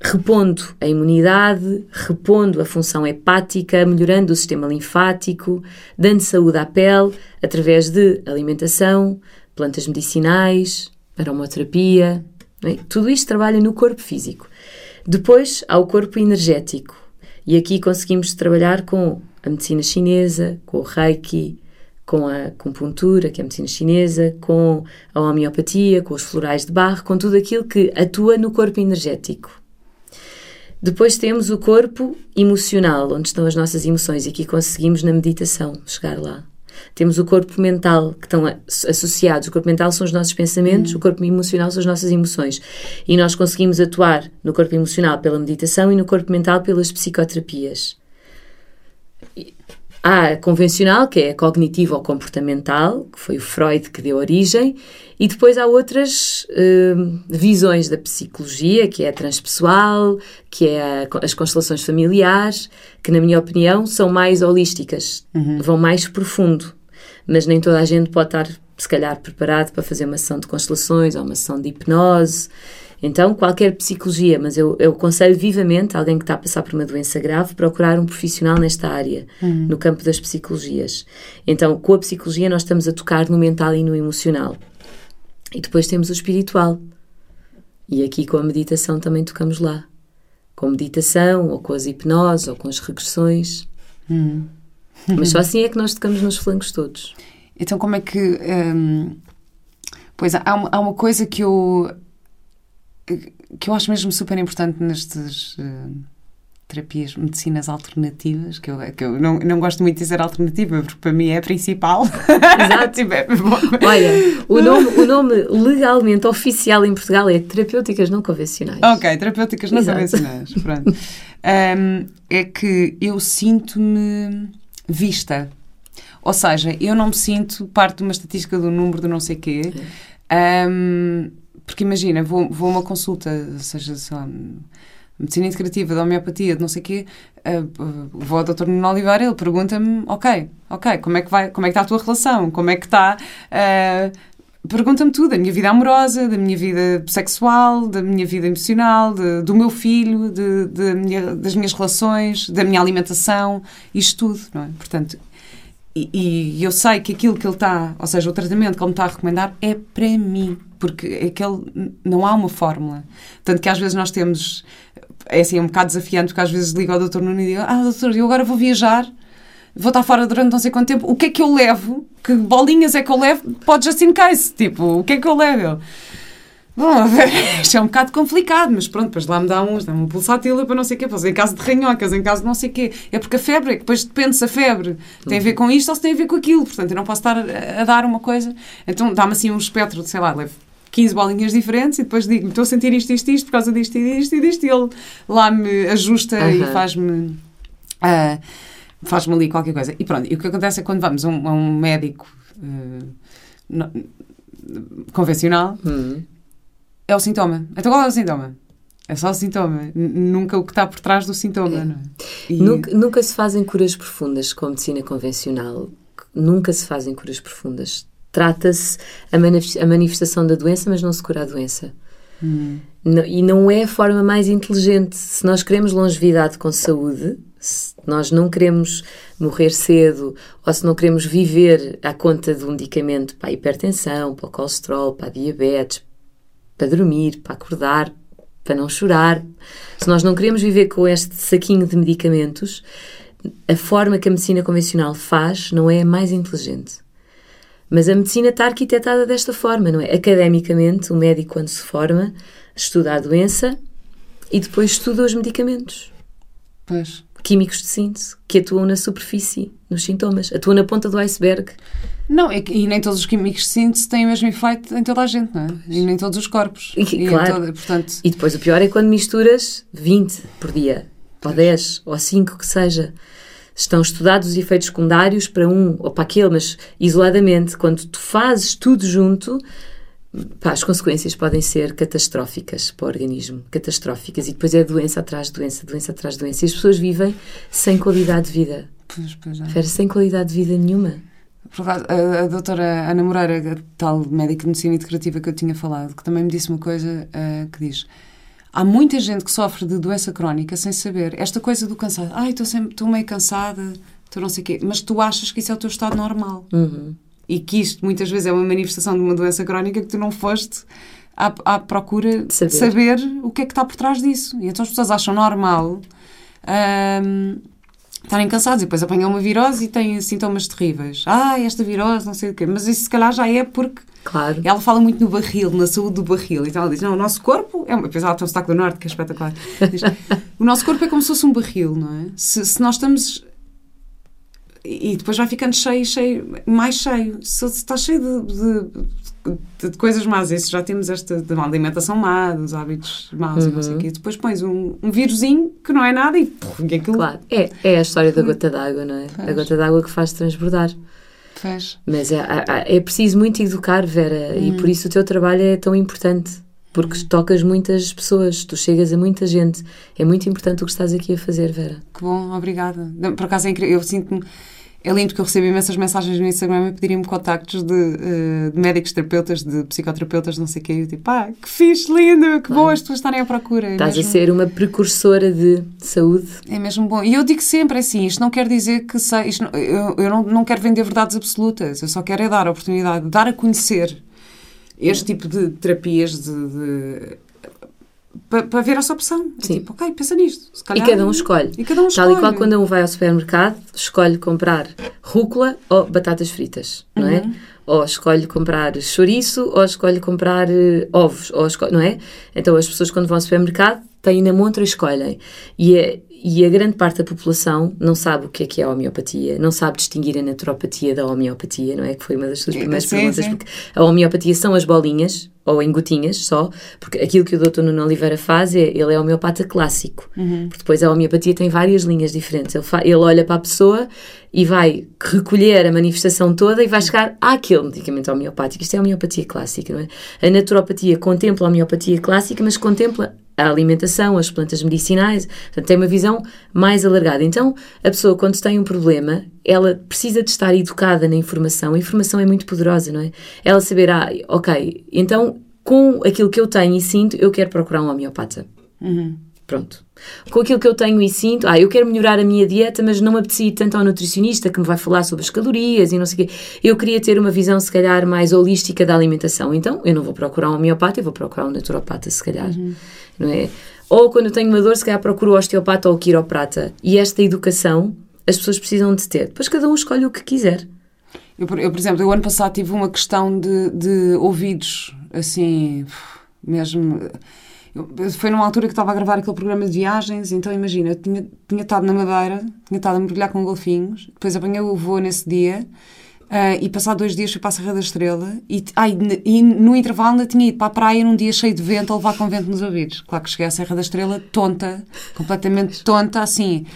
repondo a imunidade, repondo a função hepática, melhorando o sistema linfático, dando saúde à pele através de alimentação, plantas medicinais, aromaterapia, é? Tudo isto trabalha no corpo físico. Depois há o corpo energético. E aqui conseguimos trabalhar com a medicina chinesa, com o reiki, com a acupuntura, que é a medicina chinesa, com a homeopatia, com os florais de barro, com tudo aquilo que atua no corpo energético. Depois temos o corpo emocional, onde estão as nossas emoções, e aqui conseguimos na meditação chegar lá. Temos o corpo mental, que estão associados. O corpo mental são os nossos pensamentos, uhum. o corpo emocional são as nossas emoções. E nós conseguimos atuar no corpo emocional pela meditação e no corpo mental pelas psicoterapias. Há a convencional, que é a cognitiva ou comportamental, que foi o Freud que deu origem, e depois há outras uh, visões da psicologia, que é a transpessoal, que é a, as constelações familiares, que, na minha opinião, são mais holísticas, uhum. vão mais profundo. Mas nem toda a gente pode estar, se calhar, preparado para fazer uma sessão de constelações ou uma sessão de hipnose. Então, qualquer psicologia, mas eu, eu aconselho vivamente alguém que está a passar por uma doença grave procurar um profissional nesta área, uhum. no campo das psicologias. Então, com a psicologia, nós estamos a tocar no mental e no emocional. E depois temos o espiritual. E aqui com a meditação também tocamos lá. Com meditação, ou com as hipnoses, ou com as regressões. Hum. Mas só assim é que nós tocamos nos flancos todos. Então, como é que. hum, pois há uma, há uma coisa que eu. Que eu acho mesmo super importante nestas. hum, terapias, medicinas alternativas, que eu, que eu não, não gosto muito de dizer alternativa, porque para mim é a principal. Exato. Tipo, é. Olha, o nome, o nome legalmente oficial em Portugal é Terapêuticas Não Convencionais. Ok, terapêuticas não Exato. convencionais. Pronto. Hum, é que eu sinto-me vista. Ou seja, eu não me sinto parte de uma estatística do número do não sei quê. Hum, porque imagina, vou, vou a uma consulta, seja, sei lá, medicina integrativa, de homeopatia, de não sei quê, ah, vou ao Dr. Nuno Oliveira, ele pergunta-me, ok, ok, como é que vai, como é que está a tua relação? Como é que está... ah, Pergunta-me tudo, da minha vida amorosa, da minha vida sexual, da minha vida emocional, de- do meu filho, de, de minha- das minhas relações, da minha alimentação, isto tudo, não é? Portanto, e, e eu sei que aquilo que ele está, ou seja, o tratamento que ele me está a recomendar é para mim, porque aquele, não há uma fórmula. Tanto que às vezes nós temos, é assim, é um bocado desafiante, porque às vezes ligo ao doutor Nuno e digo, ah, doutor, eu agora vou viajar, vou estar fora durante não sei quanto tempo, o que é que eu levo? Que bolinhas é que eu levo? Pode just in case, tipo, o que é que eu levo? Bom, isto é um bocado complicado, mas pronto, depois lá me dá uns, dá-me um pulsátil para não sei o quê, pois em caso de ranhocas, em caso de não sei o quê. É porque a febre, é que depois depende se a febre tem a ver com isto ou se tem a ver com aquilo. Portanto, eu não posso estar a, a dar uma coisa. Então dá-me assim um espectro de, sei lá, levo 15 bolinhas diferentes e depois digo-me, estou a sentir isto, isto, isto, por causa disto e disto e disto, e ele lá me ajusta e Aham. faz-me. ah, faz-me ali qualquer coisa. E pronto, e o que acontece é quando vamos a um, a um médico ah, no- convencional, Hum. é o sintoma. Então qual é o sintoma? É só o sintoma. Nunca o que está por trás do sintoma, É. não é? E- Nunca, nunca se fazem curas profundas com a medicina convencional. Nunca se fazem curas profundas. Trata-se a, manif- a manifestação da doença, mas não se cura a doença. Hum. Não- e não é a forma mais inteligente. Se nós queremos longevidade com saúde, se nós não queremos morrer cedo, ou se não queremos viver à conta de um medicamento para a hipertensão, para o colesterol, para a diabetes, para dormir, para acordar, para não chorar, se nós não queremos viver com este saquinho de medicamentos, a forma que a medicina convencional faz não é a mais inteligente. Mas a medicina está arquitetada desta forma, não é? Academicamente, o médico, quando se forma, estuda a doença e depois estuda os medicamentos Pois. químicos de síntese que atuam na superfície, nos sintomas, atuam na ponta do iceberg. Não, é que- e nem todos os químicos de síntese têm o mesmo efeito em toda a gente, não é? E nem todos os corpos. E, em claro. toda- portanto, E depois o pior é quando misturas 20 por dia, ou 10, ou 5 que seja. Estão estudados os efeitos secundários para um ou para aquele, mas isoladamente, quando tu fazes tudo junto, pá, as consequências podem ser catastróficas para o organismo, catastróficas. E depois é doença atrás de doença, doença atrás de doença. E as pessoas vivem sem qualidade de vida. pois, pois é. Sem qualidade de vida nenhuma. A, a doutora Ana Moreira, a tal médica de medicina integrativa que eu tinha falado, que também me disse uma coisa ah, que diz: há muita gente que sofre de doença crónica sem saber. Esta coisa do cansado, ai, estou meio cansada, estou não sei o quê, mas tu achas que isso é o teu estado normal. Uhum. E que isto muitas vezes é uma manifestação de uma doença crónica que tu não foste à, à procura de Saber. saber. o que é que está por trás disso. E então as pessoas acham normal estarem cansados e depois apanham uma virose e têm sintomas terríveis. Ah, esta virose, não sei o quê. Mas isso se calhar já é porque Claro. ela fala muito no barril, na saúde do barril. Então ela diz: não, o nosso corpo. É uma, depois ela tem um sotaque do norte que é espetacular. Diz, o nosso corpo é como se fosse um barril, não é? Se, se nós estamos. E depois vai ficando cheio, cheio, mais cheio. Se, se está cheio de, de, de- de coisas más, isso já temos esta de uma alimentação má, dos hábitos maus e não sei o quê. Depois pões um, um vírusinho que não é nada e, puf, e aquilo Claro. É, é a história da gota d'água, não é? A gota d'água que faz transbordar. fez. Mas é, é- é preciso muito educar, Vera, e por isso o teu trabalho é tão importante. Porque tocas muitas pessoas, tu chegas a muita gente. É muito importante o que estás aqui a fazer, Vera. Que bom, obrigada. Por acaso é incrível, eu sinto-me. É lindo que eu recebo imensas mensagens no Instagram a pedirem-me contactos de, eh, de médicos terapeutas, de psicoterapeutas, não sei o quê. E eu tipo, ah, que fixe, lindo, que bom as pessoas estarem à procura. É Estás a ser uma precursora de saúde. É mesmo bom. E eu digo sempre assim: isto não quer dizer que sei, não- eu, eu não, não quero vender verdades absolutas, eu só quero é dar a oportunidade de dar a conhecer este tipo de terapias, de, de- para, para ver essa opção. É Sim. tipo, ok, pensa nisto. Se E calhar- cada um escolhe. E cada um Tal e escolhe. qual quando um vai ao supermercado, escolhe comprar rúcula ou batatas fritas, não Uhum. é? Ou escolhe comprar chouriço, ou escolhe comprar eh, ovos, ou escolhe, não é? Então as pessoas quando vão ao supermercado têm na montra e escolhem. E a, e a grande parte da população não sabe o que é que é a homeopatia, não sabe distinguir a naturopatia da homeopatia, não é? Que foi uma das suas primeiras sim, perguntas, sim. porque a homeopatia são as bolinhas, ou em gotinhas só, porque aquilo que o Dr. Nuno Oliveira faz é, ele é homeopata clássico, porque depois a homeopatia tem várias linhas diferentes. Ele, ele olha para a pessoa e vai recolher a manifestação toda e vai chegar àquele medicamento homeopático. Isto é a homeopatia clássica, não é? A naturopatia contempla a homeopatia clássica, mas contempla a alimentação, as plantas medicinais, portanto, tem uma visão mais alargada. Então, a pessoa, quando tem um problema, ela precisa de estar educada na informação. A informação é muito poderosa, não é? Ela saber, ah, ok, então, com aquilo que eu tenho e sinto, eu quero procurar um homeopata. Pronto. Com aquilo que eu tenho e sinto, ah, eu quero melhorar a minha dieta, mas não me apetecia tanto ao nutricionista que me vai falar sobre as calorias e não sei o quê. Eu queria ter uma visão, se calhar, mais holística da alimentação. Então, eu não vou procurar um homeopata, eu vou procurar um naturopata, se calhar. Não é? Ou quando eu tenho uma dor, se calhar procuro o osteopata ou o quiroprata. E esta educação as pessoas precisam de ter. Depois cada um escolhe o que quiser. Eu, eu, por exemplo, eu ano passado tive uma questão de, de ouvidos, assim, mesmo. foi numa altura que estava a gravar aquele programa de viagens, então imagina, eu tinha, tinha estado na Madeira, tinha estado a mergulhar com golfinhos, depois apanhei o voo nesse dia. Ah, e passado dois dias fui para a Serra da Estrela e, ai, e no intervalo ainda tinha ido para a praia num dia cheio de vento a levar com vento nos ouvidos. Claro que cheguei à Serra da Estrela tonta, completamente tonta, assim.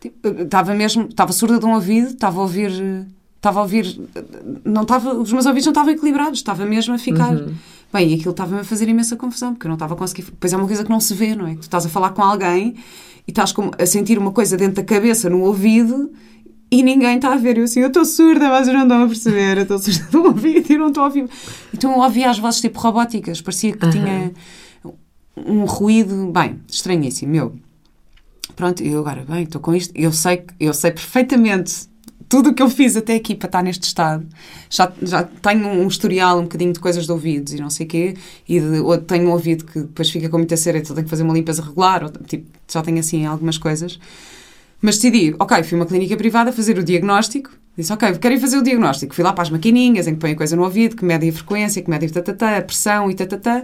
Tipo, Estava mesmo, estava surda de um ouvido, estava a ouvir, eh, estava a ouvir, eh, não estava, os meus ouvidos não estavam equilibrados, estava mesmo a ficar. Bem, e aquilo estava-me a fazer imensa confusão, porque eu não estava a conseguir. Pois é uma coisa que não se vê, não é? Tu estás a falar com alguém e estás com- a sentir uma coisa dentro da cabeça, no ouvido, e ninguém está a ver. Eu assim, eu estou surda, mas eu não estou a perceber, eu estou surda do ouvido e não estou a ouvir. Então eu ouvia as vozes tipo robóticas, parecia que Aham. tinha um ruído, bem, estranhíssimo, meu. Pronto, eu agora, bem, estou com isto. Eu sei, eu sei perfeitamente tudo o que eu fiz até aqui para estar neste estado. Já, já tenho um historial, um bocadinho de coisas de ouvidos e não sei o quê. E de, ou tenho um ouvido que depois fica com muita cera, então tenho que fazer uma limpeza regular. Ou, tipo, já tenho assim algumas coisas. Mas decidi, ok, fui a uma clínica privada fazer o diagnóstico. Disse, ok, quero ir fazer o diagnóstico. Fui lá para as maquininhas em que põe a coisa no ouvido, que mede a frequência, que mede tatatá, a pressão e tatatá.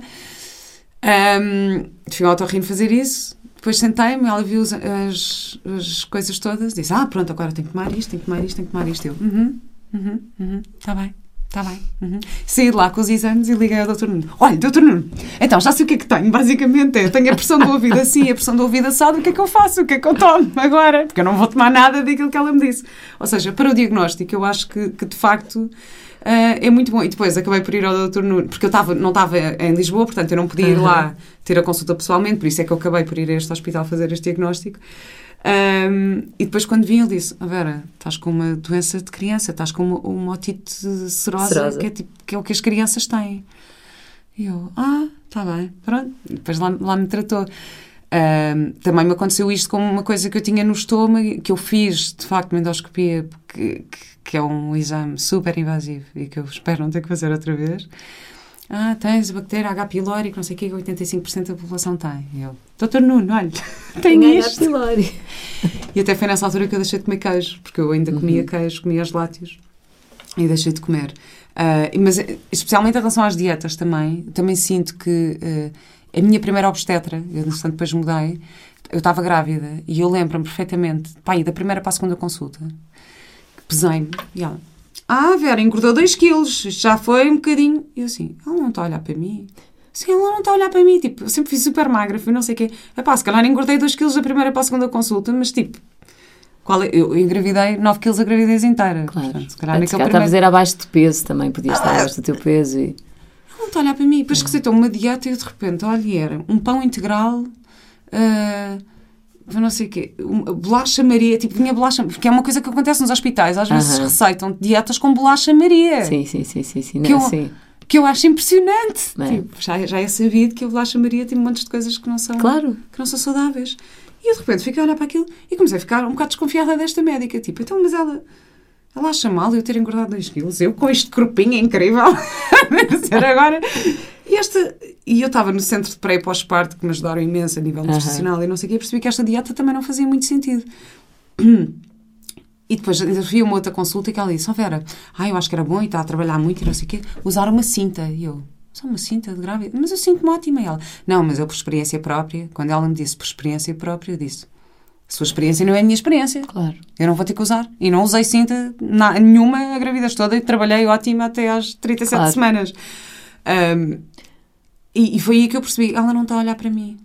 Um, fui ao otorrino fazer isso. Depois sentei-me, ela viu as, as, as coisas todas. Disse, ah, pronto, agora tenho que tomar isto, tenho que tomar isto, tenho que tomar isto. Eu, uhum, uhum, uhum, está bem. Está bem. Uhum. Saí de lá com os exames e liguei ao Dr. Nuno. Olha, Dr. Nuno, então já sei o que é que tenho. Basicamente é, tenho a pressão do ouvido assim, a pressão do ouvido assado, o que é que eu faço? O que é que eu tomo agora? Porque eu não vou tomar nada daquilo que ela me disse. Ou seja, para o diagnóstico, eu acho que, que de facto ah, é muito bom. E depois acabei por ir ao Dr. Nuno, porque eu estava, não estava em Lisboa, portanto eu não podia ir Uhum. lá ter a consulta pessoalmente, por isso é que eu acabei por ir a este hospital fazer este diagnóstico. Ahm, e depois, quando vim, ele disse: oh, Vera, estás com uma doença de criança, estás com uma, uma otite serosa, Serosa. Que, é tipo, que é o que as crianças têm. E eu: Ah, está bem, pronto. E depois lá, lá me tratou. Ahm, também me aconteceu isto com uma coisa que eu tinha no estômago, que eu fiz de facto uma endoscopia, que, que, que é um exame super invasivo e que eu espero não ter que fazer outra vez. Ah, tens a bactéria H. pylori, que não sei o que, que 85% da população tem. E eu, doutor Nuno, olha, tenho H. isto. pylori. E até foi nessa altura que eu deixei de comer queijo, porque eu ainda comia queijo, comia os lácteos e deixei de comer. E- mas, especialmente em relação às dietas também, também sinto que eh, a minha primeira obstetra, eu entretanto depois mudei, eu estava grávida e eu lembro-me perfeitamente, pai, da primeira para a segunda consulta, que pesei-me e ela, ah, Vera, engordou 2 quilos, isto já foi um bocadinho. E eu assim, ela não está a olhar para mim. Sim, ela não está a olhar para mim. Tipo, eu sempre fui super magra, fui não sei o quê. Epá, se calhar engordei 2 quilos da primeira para a segunda consulta, mas tipo, qual é? eu engravidei 9 quilos a gravidez inteira. Claro. Portanto, se calhar naquele primeiro... estavas a ir abaixo do peso também, podias estar abaixo do teu peso e... Ela não está a olhar para mim. Depois que aceitou uma dieta e eu de repente, olha, era um pão integral, ah, não sei o quê, bolacha Maria, tipo, vinha bolacha, porque é uma coisa que acontece nos hospitais, às vezes Aham. receitam dietas com bolacha Maria. Sim, sim, sim, sim, sim. Que Não, eu- sim. que eu acho impressionante. É. Tipo, já, já é sabido que a bolacha Maria tem montes de coisas que não são, Claro. que não são saudáveis. E eu de repente fiquei a olhar para aquilo e comecei a ficar um bocado desconfiada desta médica. Tipo, então, mas ela, ela acha mal eu ter engordado 2 quilos? Eu com este corpinho incrível? Deve ser agora. E, esta, e eu estava no centro de pré e pós-parto, que me ajudaram imenso a nível nutricional e não sei o quê, e percebi que esta dieta também não fazia muito sentido. E depois vi uma outra consulta e que ela disse: Ó Vera, ah, eu acho que era bom e está a trabalhar muito e não sei o quê, usar uma cinta. E eu, só uma cinta de grávida? Mas eu sinto-me ótima. E ela, não, mas eu por experiência própria, quando ela me disse por experiência própria, eu disse: a sua experiência não é a minha experiência. Claro. Eu não vou ter que usar. E não usei cinta na, nenhuma a gravidez toda e trabalhei ótima até às 37 Claro. semanas. Um, e, e foi aí que eu percebi: ela não está a olhar para mim.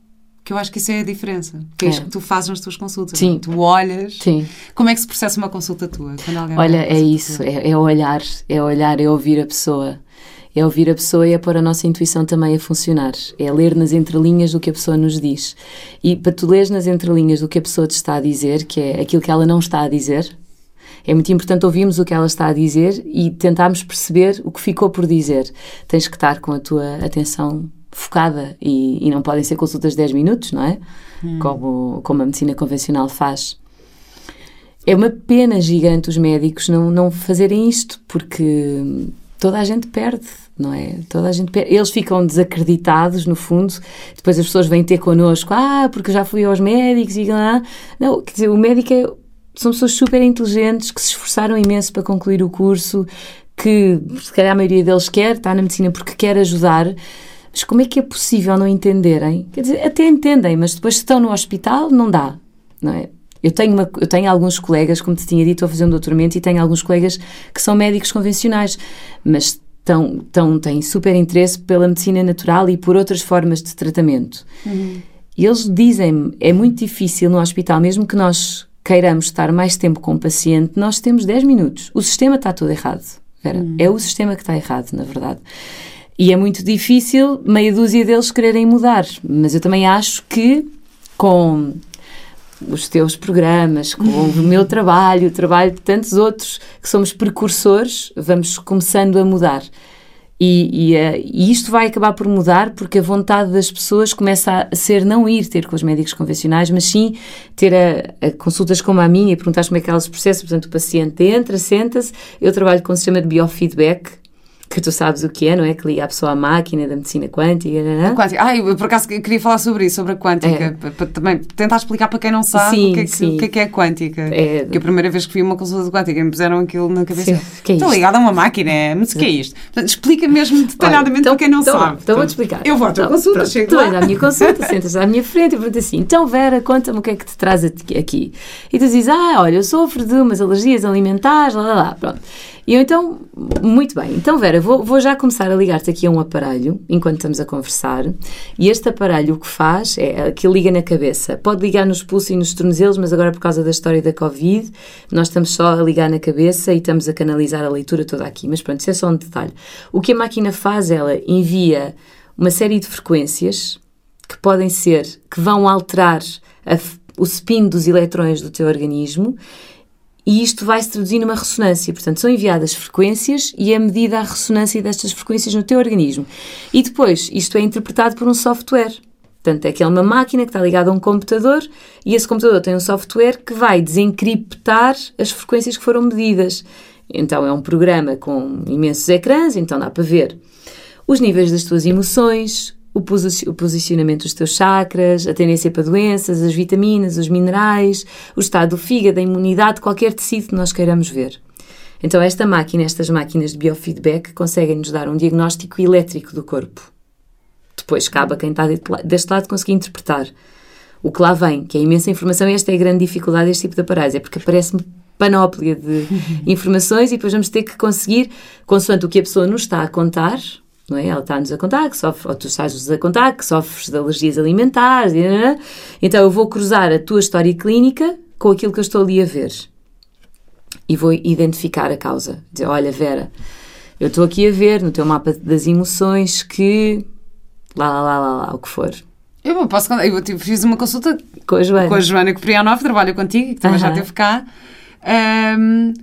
Que eu acho que isso é a diferença. Que é, É. que tu fazes nas tuas consultas. Sim. Tu olhas. Sim. Como é que se processa uma consulta tua? Olha, é isso, é, é olhar, é olhar, é ouvir a pessoa. É ouvir a pessoa e é pôr a nossa intuição também a funcionar. É ler nas entrelinhas do que a pessoa nos diz. E para tu leres nas entrelinhas do que a pessoa te está a dizer, que é aquilo que ela não está a dizer, é muito importante ouvirmos o que ela está a dizer e tentarmos perceber o que ficou por dizer. Tens que estar com a tua atenção focada e, e não podem ser consultas de 10 minutos, não é? Como, como a medicina convencional faz. É uma pena gigante os médicos não, não fazerem isto, porque toda a gente perde, não é? Toda a gente perde. Eles ficam desacreditados, no fundo. Depois as pessoas vêm ter connosco, ah, porque eu já fui aos médicos e lá. Não, quer dizer, o médico é, são pessoas super inteligentes que se esforçaram imenso para concluir o curso, que se calhar a maioria deles quer, está na medicina porque quer ajudar. Mas como é que é possível não entenderem? Quer dizer, até entendem, mas depois se estão no hospital, não dá, não é? Eu tenho, uma- eu tenho alguns colegas, como te tinha dito, estou a fazer um doutoramento e tenho alguns colegas que são médicos convencionais, mas estão, estão, têm super interesse pela medicina natural e por outras formas de tratamento. E eles dizem-me, é muito difícil no hospital, mesmo que nós queiramos estar mais tempo com o paciente, nós temos 10 minutos. O sistema está todo errado, Vera. É o sistema que está errado, na verdade. E é muito difícil meia dúzia deles quererem mudar. Mas eu também acho que com os teus programas, com o meu trabalho, o trabalho de tantos outros que somos precursores, vamos começando a mudar. E, e, eh, e isto vai acabar por mudar porque a vontade das pessoas começa a ser não ir ter com os médicos convencionais, mas sim ter a, a consultas como a minha e perguntar como é que elas processam. Portanto, o paciente entra, senta-se. Eu trabalho com um sistema de biofeedback, que tu sabes o que é, não é? Que liga a pessoa à máquina da medicina quântica. não é? Quântica. Ah, eu por acaso queria falar sobre isso, sobre a quântica, É. para, também tentar explicar para quem não sabe Sim, o, que é que, o que é que é quântica. É. Porque a primeira vez que vi uma consulta de quântica me puseram aquilo na cabeça. Sim, que é Estou ligada a uma máquina, mas o que é isto? Portanto, explica mesmo detalhadamente Olha, para quem não então, sabe. Então vou-te explicar. Eu vou à tua Então, consulta, pronto, chego tu lá. vais à minha consulta, sentas à minha frente e perguntas assim: então, Vera, conta-me o que é que te traz aqui- aqui. E tu dizes: ah, olha, eu sofro de umas alergias alimentares, lá, lá, lá. Pronto. E eu então, muito bem. Então, Vera, vou, vou já começar a ligar-te aqui a um aparelho enquanto estamos a conversar. E este aparelho o que faz é que liga na cabeça. Pode ligar nos pulsos e nos tornozelos, mas agora por causa da história da Covid, nós estamos só a ligar na cabeça e estamos a canalizar a leitura toda aqui. Mas pronto, isso é só um detalhe. O que a máquina faz, ela envia uma série de frequências que podem ser, que vão alterar a o spin dos eletrões do teu organismo e isto vai se traduzir numa ressonância. Portanto, são enviadas frequências e é medida a ressonância destas frequências no teu organismo. E depois, isto é interpretado por um software. Portanto, é que é uma máquina que está ligada a um computador e esse computador tem um software que vai desencriptar as frequências que foram medidas. Então, é um programa com imensos ecrãs, então dá para ver os níveis das tuas emoções, o, posi- o posicionamento dos teus chakras, a tendência para doenças, as vitaminas, os minerais, o estado do fígado, a imunidade, qualquer tecido que nós queiramos ver. Então, esta máquina, estas máquinas de biofeedback, conseguem nos dar um diagnóstico elétrico do corpo. Depois cabe a quem está de- deste lado conseguir interpretar o que lá vem, que é imensa informação, e esta é a grande dificuldade deste tipo de aparelhos, é porque aparece-me panóplia de informações e depois vamos ter que conseguir, consoante o que a pessoa nos está a contar, não é? Ela está-nos a contar que sofre, ou tu estás-nos a contar que sofres de alergias alimentares, então eu vou cruzar a tua história clínica com aquilo que eu estou ali a ver e vou identificar a causa. Dizer, olha, Vera, eu estou aqui a ver no teu mapa das emoções que lá, lá, lá, lá, lá o que for. Eu posso contar, eu tive- fiz uma consulta Com a Joana. com a Joana Coprianov, trabalho contigo, que também já Aham. esteve cá. Ahm,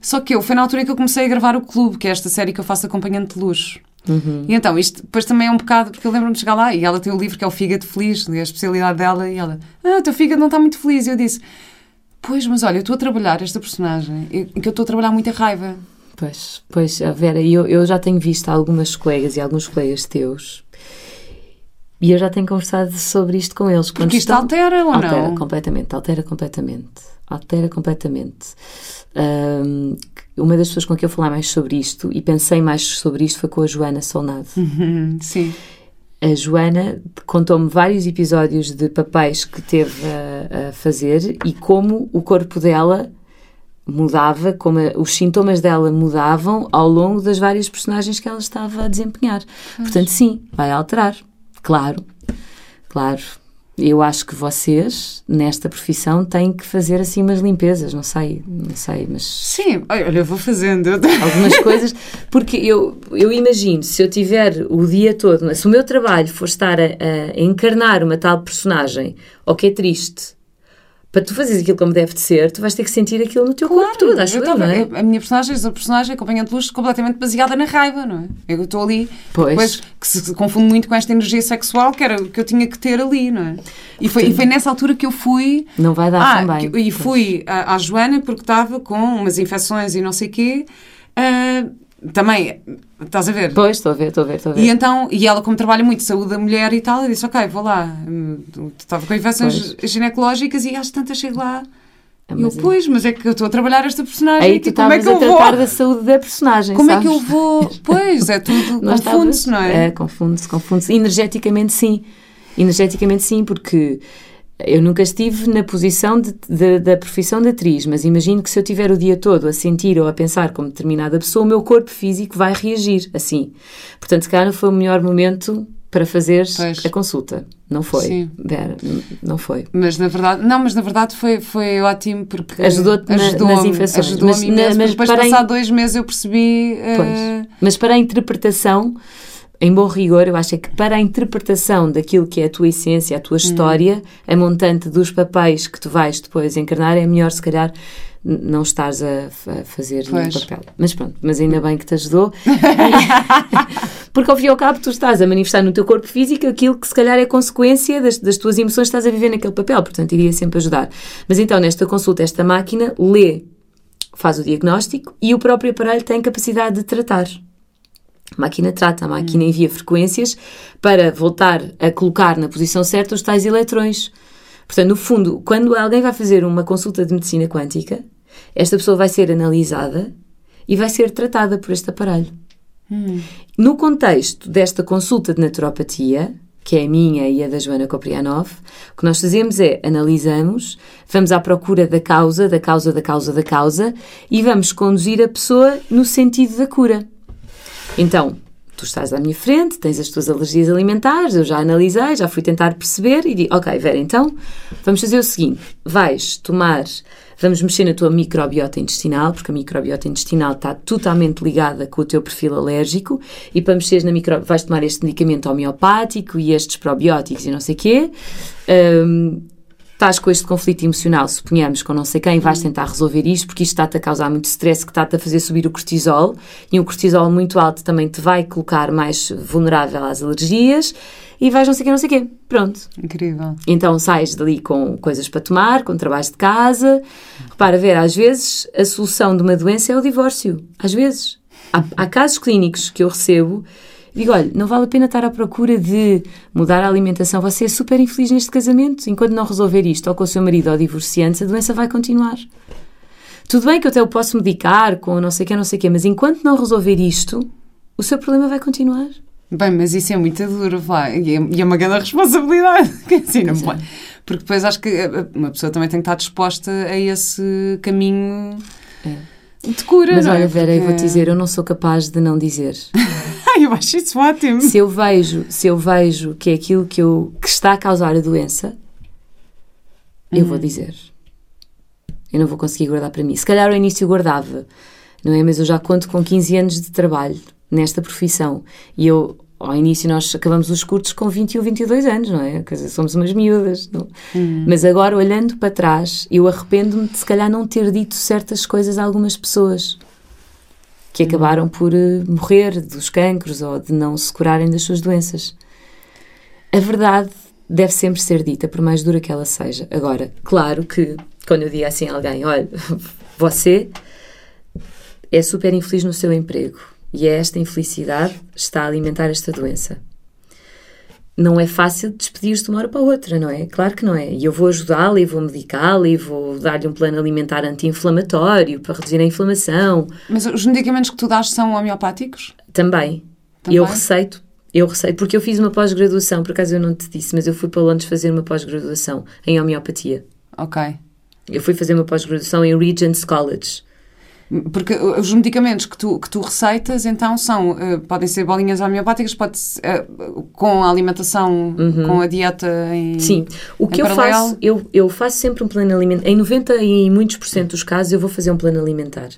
só que eu, foi na altura em que eu comecei a gravar o Clube, que é esta série que eu faço acompanhante de luxo. Uhum. E então, isto depois também é um bocado, porque eu lembro-me de chegar lá e ela tem um livro que é o Fígado Feliz, é a especialidade dela, e ela, ah, o teu fígado não está muito feliz. E eu disse, pois, mas olha, eu estou a trabalhar esta personagem, em que eu estou a trabalhar muita raiva. Pois, pois, a Vera, eu, eu já tenho visto algumas colegas e alguns colegas teus e eu já tenho conversado sobre isto com eles. Porque isto altera ou altera não? completamente, altera completamente. Altera completamente. Um, uma das pessoas com quem eu falei mais sobre isto e pensei mais sobre isto foi com a Joana Solnado. Uhum, sim. A Joana contou-me vários episódios de papéis que teve a, a fazer e como o corpo dela mudava, como a, os sintomas dela mudavam ao longo das várias personagens que ela estava a desempenhar. Portanto, sim, vai alterar. Claro, claro. Eu acho que vocês, nesta profissão, têm que fazer assim umas limpezas, não sei, não sei, mas Sim, olha, eu vou fazendo. algumas coisas, porque eu, eu imagino, se eu tiver o dia todo, se o meu trabalho for estar a, a encarnar uma tal personagem, ou que é triste, para tu fazeres aquilo como deve de ser, tu vais ter que sentir aquilo no teu corpo todo, acho eu, tava- não é? A minha personagem, a personagem acompanhante de luz, completamente baseada na raiva, não é? Eu estou ali, Pois. depois que se confunde muito com esta energia sexual que, era, que eu tinha que ter ali, não é? E foi, e foi nessa altura que eu fui. Não vai dar Ah, também. que- e fui à, à Joana porque estava com umas infecções e não sei o quê. Ah, também, estás a ver? Pois, estou a ver, estou a ver, estou a ver. E então, e ela como trabalha muito saúde da mulher e tal, eu disse, ok, vou lá. Estava com infecções ginecológicas e às tantas chego lá. Ah, E eu, mas pois, mas é que eu estou a trabalhar esta personagem. Aí tu e como é que eu a tratar vou? da saúde da personagem, Como é sabes? que eu vou? Pois, é tudo, confunde-se, não é? É, confunde-se, confunde-se. Energeticamente, sim. Energeticamente, sim, porque eu nunca estive na posição de- de- da profissão de atriz, mas imagino que se eu tiver o dia todo a sentir ou a pensar como determinada pessoa, o meu corpo físico vai reagir assim. Portanto, se calhar não foi o melhor momento para fazer Pois. a consulta. Não foi. Sim. Vera, n- não foi. Mas na verdade, não, mas na verdade foi, foi ótimo porque Ajudou-te na- ajudou-me, nas infecções. Ajudou-me Mas na- mas depois para passar em- dois meses eu percebi. eh, Pois. Mas para a interpretação, em bom rigor, eu acho é que para a interpretação daquilo que é a tua essência, a tua história, a montante dos papéis que tu vais depois encarnar, é melhor se calhar não estares a, a fazer nenhum Pois. papel. Mas pronto, mas ainda bem que te ajudou. Porque ao fim e ao cabo tu estás a manifestar no teu corpo físico aquilo que se calhar é consequência das, das tuas emoções que estás a viver naquele papel, portanto iria sempre ajudar. Mas então, nesta consulta, esta máquina lê, faz o diagnóstico e o próprio aparelho tem capacidade de tratar. A máquina trata, a máquina envia frequências para voltar a colocar na posição certa os tais eletrões. Portanto, no fundo, quando alguém vai fazer uma consulta de medicina quântica, esta pessoa vai ser analisada e vai ser tratada por este aparelho. No contexto desta consulta de naturopatia, que é a minha e a da Joana Koprianov, o que nós fazemos é analisamos, vamos à procura da causa, da causa, da causa, da causa e vamos conduzir a pessoa no sentido da cura. Então, tu estás à minha frente, tens as tuas alergias alimentares, eu já analisei, já fui tentar perceber e digo, ok, Vera, então vamos fazer o seguinte: vais tomar, vamos mexer na tua microbiota intestinal, porque a microbiota intestinal está totalmente ligada com o teu perfil alérgico, e para mexeres na micro, vais tomar este medicamento homeopático e estes probióticos e não sei o quê. Hum, estás com este conflito emocional, suponhamos, com não sei quem, vais tentar resolver isto, porque isto está-te a causar muito stress, que está-te a fazer subir o cortisol, e um cortisol muito alto também te vai colocar mais vulnerável às alergias, e vais não sei o quê, não sei o quê. Pronto. Incrível. Então sais dali com coisas para tomar, com trabalhos de casa. Repara, ver, às vezes a solução de uma doença é o divórcio. Às vezes. Há, há casos clínicos que eu recebo digo: olha, não vale a pena estar à procura de mudar a alimentação. Você é super infeliz neste casamento. Enquanto não resolver isto, ou com o seu marido ou divorciante, a doença vai continuar. Tudo bem que eu até o posso medicar com não sei o quê, não sei o quê, mas enquanto não resolver isto, o seu problema vai continuar. Bem, mas isso é muito duro, vá, e é, e é uma grande responsabilidade. que assim, não é. pode. Porque depois acho que eh, uma pessoa também tem que estar disposta a esse caminho de cura. Mas é? olha, Vera, eu vou-te Porque- dizer, eu não sou capaz de não dizer. Eu acho isso ótimo. se eu vejo, se eu vejo que é aquilo que, eu, que está a causar a doença, eu vou dizer. Eu não vou conseguir guardar para mim. Se calhar ao início eu guardava, não é? Mas eu já conto com 15 anos de trabalho nesta profissão. E eu, ao início, nós acabamos os cursos com 21, 22 anos, não é? Quer dizer, somos umas miúdas. Não? Mas agora, olhando para trás, eu arrependo-me de se calhar não ter dito certas coisas a algumas pessoas que acabaram por eh, morrer dos cancros ou de não se curarem das suas doenças. A verdade deve sempre ser dita, por mais dura que ela seja. Agora, claro que quando eu digo assim a alguém, olha, você é super infeliz no seu emprego e é esta infelicidade está a alimentar esta doença. Não é fácil despedir-se de uma hora para outra, não é? Claro que não é. E eu vou ajudá-la e vou medicá-la e vou dar-lhe um plano alimentar anti-inflamatório para reduzir a inflamação. Mas os medicamentos que tu dás são homeopáticos? Também. Também? Eu receito, eu receito, porque eu fiz uma pós-graduação, por acaso eu não te disse, mas eu fui para Londres fazer uma pós-graduação em homeopatia. Ok. Eu fui fazer uma pós-graduação em Regent's College. Porque os medicamentos que tu, que tu receitas, então, são, uh, podem ser bolinhas homeopáticas, pode ser, uh, com a alimentação, com a dieta em Uhum. Sim, o que eu paralelo? faço, eu, eu faço sempre um plano alimentar. Em 90 e muitos por cento dos casos, eu vou fazer um plano alimentar.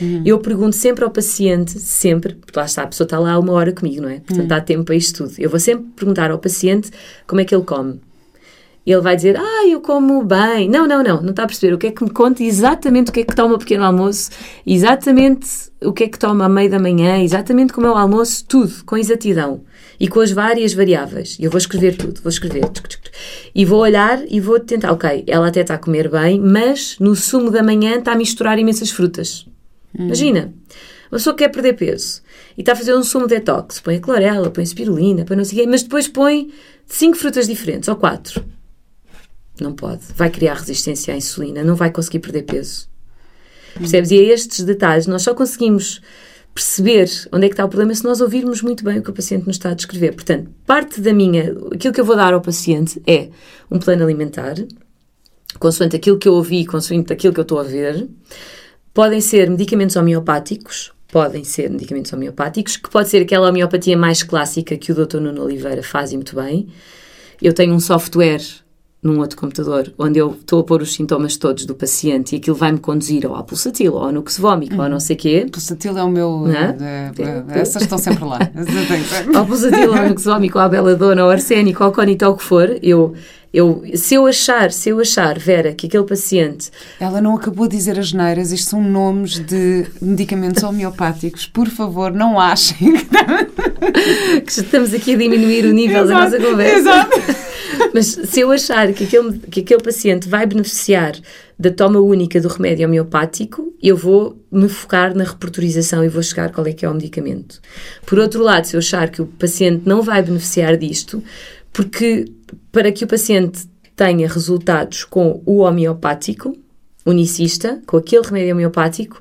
Uhum. Eu pergunto sempre ao paciente, sempre, porque lá está, a pessoa está lá uma hora comigo, não é? Portanto, Uhum. dá tempo para isto tudo. Eu vou sempre perguntar ao paciente como é que ele come. Ele vai dizer, ah, eu como bem. Não, não, não, não está a perceber. O que é que me conta exatamente o que é que toma pequeno almoço, exatamente o que é que toma à meia da manhã, exatamente como é o almoço, tudo, com exatidão. E com as várias variáveis. E eu vou escrever tudo, vou escrever. E vou olhar e vou tentar, ok, ela até está a comer bem, mas no sumo da manhã está a misturar imensas frutas. Imagina, uma pessoa que quer perder peso e está a fazer um sumo detox, põe a clorela, põe a spirulina, põe não sei o quê, mas depois põe cinco frutas diferentes, ou quatro. Não pode. Vai criar resistência à insulina, não vai conseguir perder peso. Percebes? E a estes detalhes nós só conseguimos perceber onde é que está o problema se nós ouvirmos muito bem o que o paciente nos está a descrever. Portanto, parte da minha, aquilo que eu vou dar ao paciente é um plano alimentar, consoante aquilo que eu ouvi, consoante aquilo que eu estou a ver. Podem ser medicamentos homeopáticos, podem ser medicamentos homeopáticos, que pode ser aquela homeopatia mais clássica que o Dr. Nuno Oliveira faz e muito bem. Eu tenho um software num outro computador onde eu estou a pôr os sintomas todos do paciente e aquilo vai-me conduzir ou à pulsatil, ou ao nuxvómico, ou a não sei quê. Pulsatil é o meu. É? eh, eh, essas estão sempre lá. ao pulsatil, ao nuxvómico, ao beladona, ao arsénico, ao conito, ao que for, eu, eu, se eu achar, se eu achar, Vera, que aquele paciente Ela não acabou de dizer as neiras, isto são nomes de medicamentos homeopáticos. Por favor, não achem que estamos aqui a diminuir o nível da nossa conversa. Exato. Mas se eu achar que aquele, que aquele paciente vai beneficiar da toma única do remédio homeopático, eu vou me focar na repertorização e vou chegar qual é que é o medicamento. Por outro lado, se eu achar que o paciente não vai beneficiar disto, porque para que o paciente tenha resultados com o homeopático, unicista, com aquele remédio homeopático,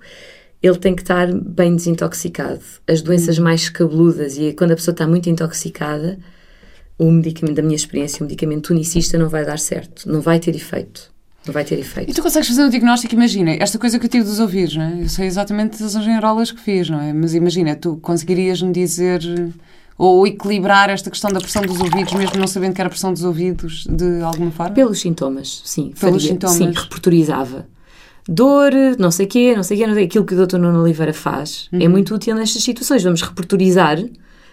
ele tem que estar bem desintoxicado. As doenças mais cabeludas e quando a pessoa está muito intoxicada, o medicamento, da minha experiência, o medicamento unicista não vai dar certo, não vai ter efeito. Não vai ter E efeito. tu consegues fazer um diagnóstico, imagina, esta coisa que eu tive dos ouvidos, não é? Eu sei exatamente as engenhrolas que fiz, não é? Mas imagina, tu conseguirias-me dizer ou equilibrar esta questão da pressão dos ouvidos, mesmo não sabendo que era a pressão dos ouvidos, de alguma forma? Pelos sintomas, sim. Pelos faria, sintomas. Sim, repertorizava. Dor, não sei o quê, não sei o quê, não sei aquilo que o Dr. Nuno Oliveira faz Uhum. é muito útil nestas situações. Vamos repertorizar,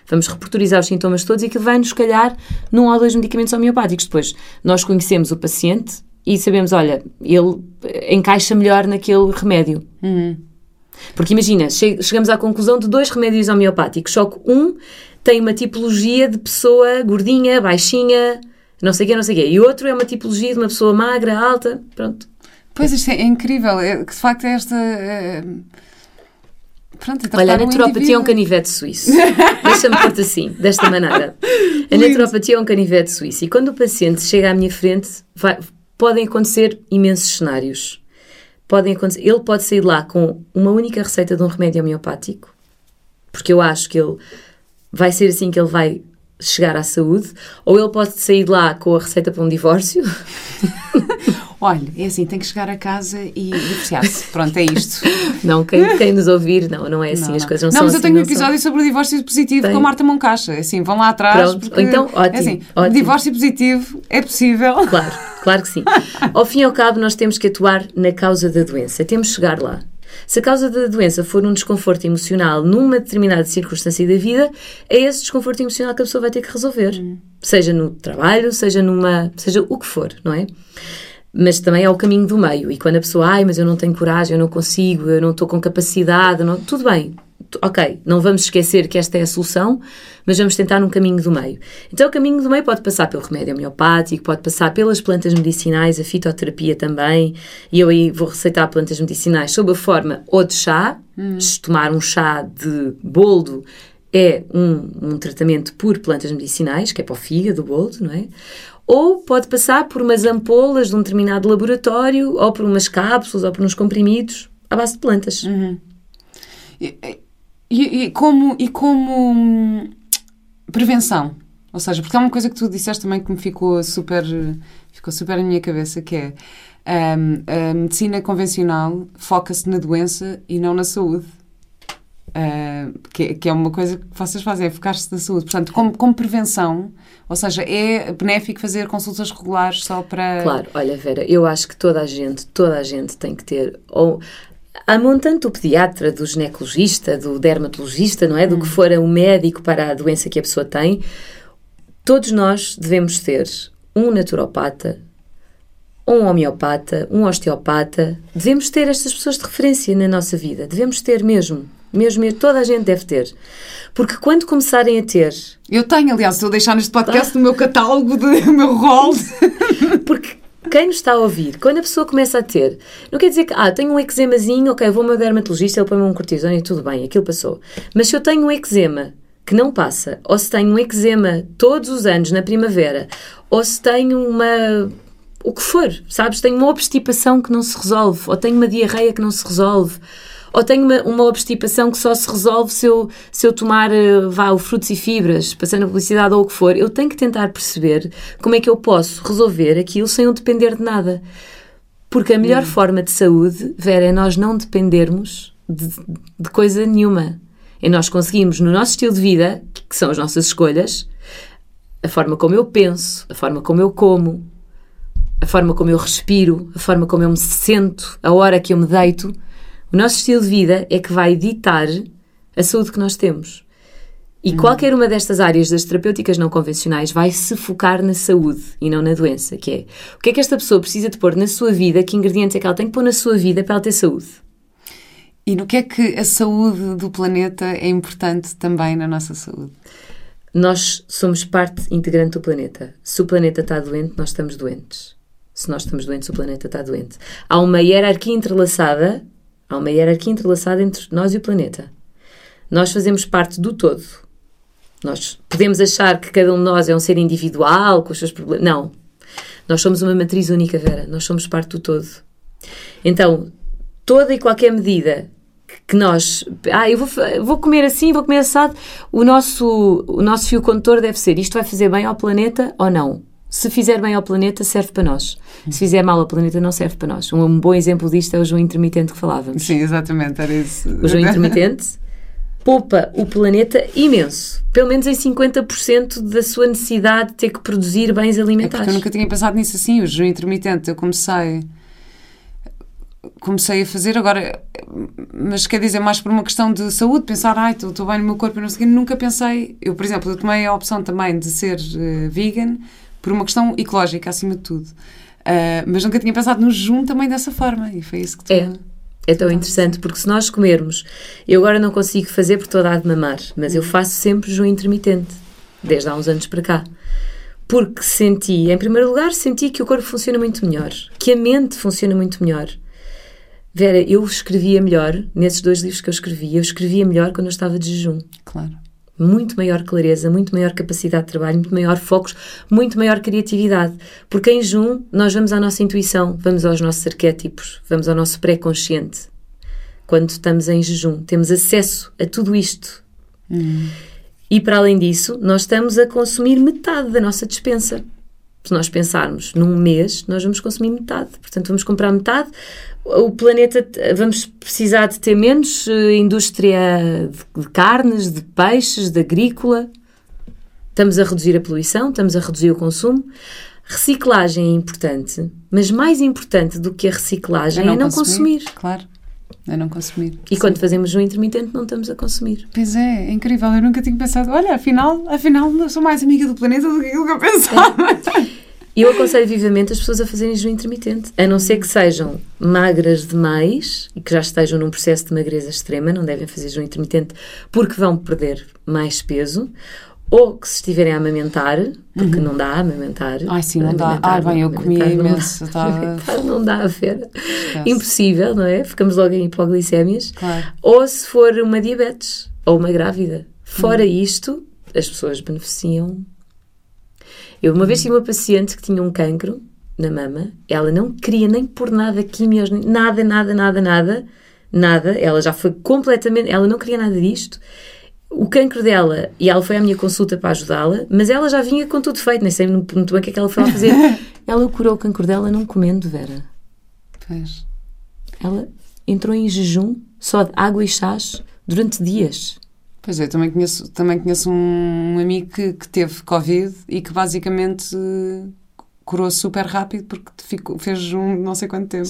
vamos repertorizar os sintomas todos e aquilo vai-nos calhar num ou dois medicamentos homeopáticos. Depois, nós conhecemos o paciente e sabemos, olha, ele eh, encaixa melhor naquele remédio. Uhum. Porque imagina, che- chegamos à conclusão de dois remédios homeopáticos, só que um tem uma tipologia de pessoa gordinha, baixinha, não sei o quê, não sei o quê, e outro é uma tipologia de uma pessoa magra, alta, pronto. Pois, isto é, é incrível, é, que de facto é esta... é, Pronto, é Olha, a naturopatia é um canivete suíço. Deixa-me pôr-te assim, desta maneira. A naturopatia é um canivete suíço. E quando o paciente chega à minha frente, vai- podem acontecer imensos cenários. Podem acontecer, ele pode sair de lá com uma única receita de um remédio homeopático, porque eu acho que ele vai ser assim que ele vai chegar à saúde, ou ele pode sair de lá com a receita para um divórcio. Olha, é assim, tem que chegar a casa e divorciar-se. Pronto, é isto. Não, quem, quem nos ouvir, não, não é assim, Não, as não. coisas não, Não, são mas eu assim, tenho um não são. episódio sobre o divórcio positivo Tem. com a Marta Moncacha. É Assim, vão lá atrás. Pronto, porque, então, ótimo, é assim, ótimo. Divórcio positivo é possível. Claro, claro que sim. Ao fim e ao cabo, nós temos que atuar na causa da doença. Temos que chegar lá. Se a causa da doença for um desconforto emocional numa determinada circunstância da vida, é esse desconforto emocional que a pessoa vai ter que resolver. Seja no trabalho, seja numa. seja o que for, não é? Mas também é o caminho do meio. E quando a pessoa, ai, mas eu não tenho coragem, eu não consigo, eu não estou com capacidade, não... tudo bem. Ok, não vamos esquecer que esta é a solução, mas vamos tentar um caminho do meio. Então, o caminho do meio pode passar pelo remédio homeopático, pode passar pelas plantas medicinais, a fitoterapia também, e eu aí vou receitar plantas medicinais sob a forma ou de chá, Se tomar um chá de boldo é um, um tratamento por plantas medicinais, que é para o fígado, o boldo, não é? Ou pode passar por umas ampolas de um determinado laboratório, ou por umas cápsulas, ou por uns comprimidos à base de plantas. E, e- e como, e como hum, prevenção? Ou seja, porque há uma coisa que tu disseste também que me ficou super, ficou super na minha cabeça, que é hum, a medicina convencional foca-se na doença e não na saúde. Ah, que, que é uma coisa que vocês fazem, é focar-se na saúde. Portanto, como, como prevenção, ou seja, é benéfico fazer consultas regulares só para... Claro, olha Vera, eu acho que toda a gente, toda a gente tem que ter, ou há montante do pediatra, do ginecologista, do dermatologista, não é? Do que for o médico para a doença que a pessoa tem, todos nós devemos ter um naturopata, um homeopata, um osteopata, devemos ter estas pessoas de referência na nossa vida, devemos ter mesmo. Mesmo, mesmo, toda a gente deve ter. Porque quando começarem a ter Eu tenho, aliás, a deixar neste podcast no meu catálogo, de, o meu rol. Porque quem nos está a ouvir, quando a pessoa começa a ter, não quer dizer que, ah, tenho um eczemazinho, ok, vou ao meu dermatologista, ele põe-me um cortisone e tudo bem, aquilo passou. Mas se eu tenho um eczema que não passa, ou se tenho um eczema todos os anos na primavera, ou se tenho uma. o que for, sabes? Tenho uma obstipação que não se resolve, ou tenho uma diarreia que não se resolve. Ou tenho uma, uma obstipação que só se resolve se eu, se eu tomar, eh, vá, o frutos e fibras, passando a publicidade ou o que for. Eu tenho que tentar perceber como é que eu posso resolver aquilo sem eu depender de nada. Porque a melhor forma de saúde, Vera, é nós não dependermos de, de coisa nenhuma. É nós conseguirmos, no nosso estilo de vida, que são as nossas escolhas, a forma como eu penso, a forma como eu como, a forma como eu respiro, a forma como eu me sento, a hora que eu me deito, o nosso estilo de vida é que vai ditar a saúde que nós temos. E qualquer uma destas áreas das terapêuticas não convencionais vai se focar na saúde e não na doença, que é o que é que esta pessoa precisa de pôr na sua vida, que ingredientes é que ela tem que pôr na sua vida para ela ter saúde. E no que é que a saúde do planeta é importante também na nossa saúde? Nós somos parte integrante do planeta. Se o planeta está doente, nós estamos doentes. Se nós estamos doentes, o planeta está doente. Há uma hierarquia entrelaçada, há uma hierarquia entrelaçada entre nós e o planeta. Nós fazemos parte do todo. Nós podemos achar que cada um de nós é um ser individual, com os seus problemas. Não. Nós somos uma matriz única, Vera. Nós somos parte do todo. Então, toda e qualquer medida que nós. Ah, eu vou, vou comer assim, vou comer assado. O nosso, o nosso fio condutor deve ser: isto vai fazer bem ao planeta ou não? Se fizer bem ao planeta, serve para nós. Se fizer mal ao planeta, não serve para nós. Um, um bom exemplo disto é o jejum intermitente que falávamos. Sim, exatamente, era isso. O jejum intermitente poupa o planeta imenso. Pelo menos em 50% da sua necessidade de ter que produzir bens É alimentares. eu nunca tinha pensado nisso assim, o jejum intermitente. Eu comecei. Comecei a fazer agora, mas quer dizer, mais por uma questão de saúde, pensar, ai, estou bem no meu corpo e não sei. Nunca pensei. Eu, por exemplo, eu tomei a opção também de ser eh, vegan por uma questão ecológica, acima de tudo. Ah, mas nunca tinha pensado no jejum também dessa forma. E foi isso que tu. É. É tão interessante porque se nós comermos, eu agora não consigo fazer porque estou a dar de mamar, mas eu faço sempre jejum intermitente, desde há uns anos para cá. Porque senti, em primeiro lugar, senti que o corpo funciona muito melhor, que a mente funciona muito melhor. Vera, eu escrevia melhor, nesses dois livros que eu escrevi, eu escrevia melhor quando eu estava de jejum. Claro. Muito maior clareza, muito maior capacidade de trabalho, muito maior focos, muito maior criatividade. Porque em jejum nós vamos à nossa intuição, vamos aos nossos arquétipos, vamos ao nosso pré-consciente. Quando estamos em jejum, temos acesso a tudo isto. E para além disso, nós estamos a consumir metade da nossa dispensa. Se nós pensarmos num mês, nós vamos consumir metade. Portanto, vamos comprar metade. O planeta, vamos precisar de ter menos eh, indústria de, carnes, de peixes, de agrícola. Estamos a reduzir a poluição, estamos a reduzir o consumo. Reciclagem é importante, mas mais importante do que a reciclagem é não, consumir. Claro. É não consumir. E quando fazemos um intermitente, não estamos a consumir. Pois é, é incrível. Eu nunca tinha pensado, olha, afinal, afinal, sou mais amiga do planeta do que aquilo que eu pensava. E eu aconselho vivamente as pessoas a fazerem jejum intermitente, a não ser que sejam magras demais e que já estejam num processo de magreza extrema, não devem fazer jejum intermitente porque vão perder mais peso, ou que se estiverem a amamentar, porque não dá a amamentar. Ai, sim, não dá. Ai, bem, eu comi amamentar não dá. imenso. Estava... Não dá a ver. Impossível, não é? Ficamos logo em hipoglicémias. Claro. Ou se for uma diabetes ou uma grávida. Fora Uhum. isto, as pessoas beneficiam. Eu uma vez tive uma paciente que tinha um cancro na mama, ela não queria nem por nada químios, nem- nada, nada, nada, nada, nada. Ela já foi completamente, ela não queria nada disto. O cancro dela, e ela foi à minha consulta para ajudá-la, mas ela já vinha com tudo feito, nem sei muito bem o que é que ela foi lá fazer. ela curou o cancro dela não comendo, Vera. Pois. Ela entrou em jejum só de água e chás durante dias. Pois é, também conheço, também conheço um amigo que, que teve Covid e que basicamente eh, curou super rápido porque ficou, fez um não sei quanto tempo.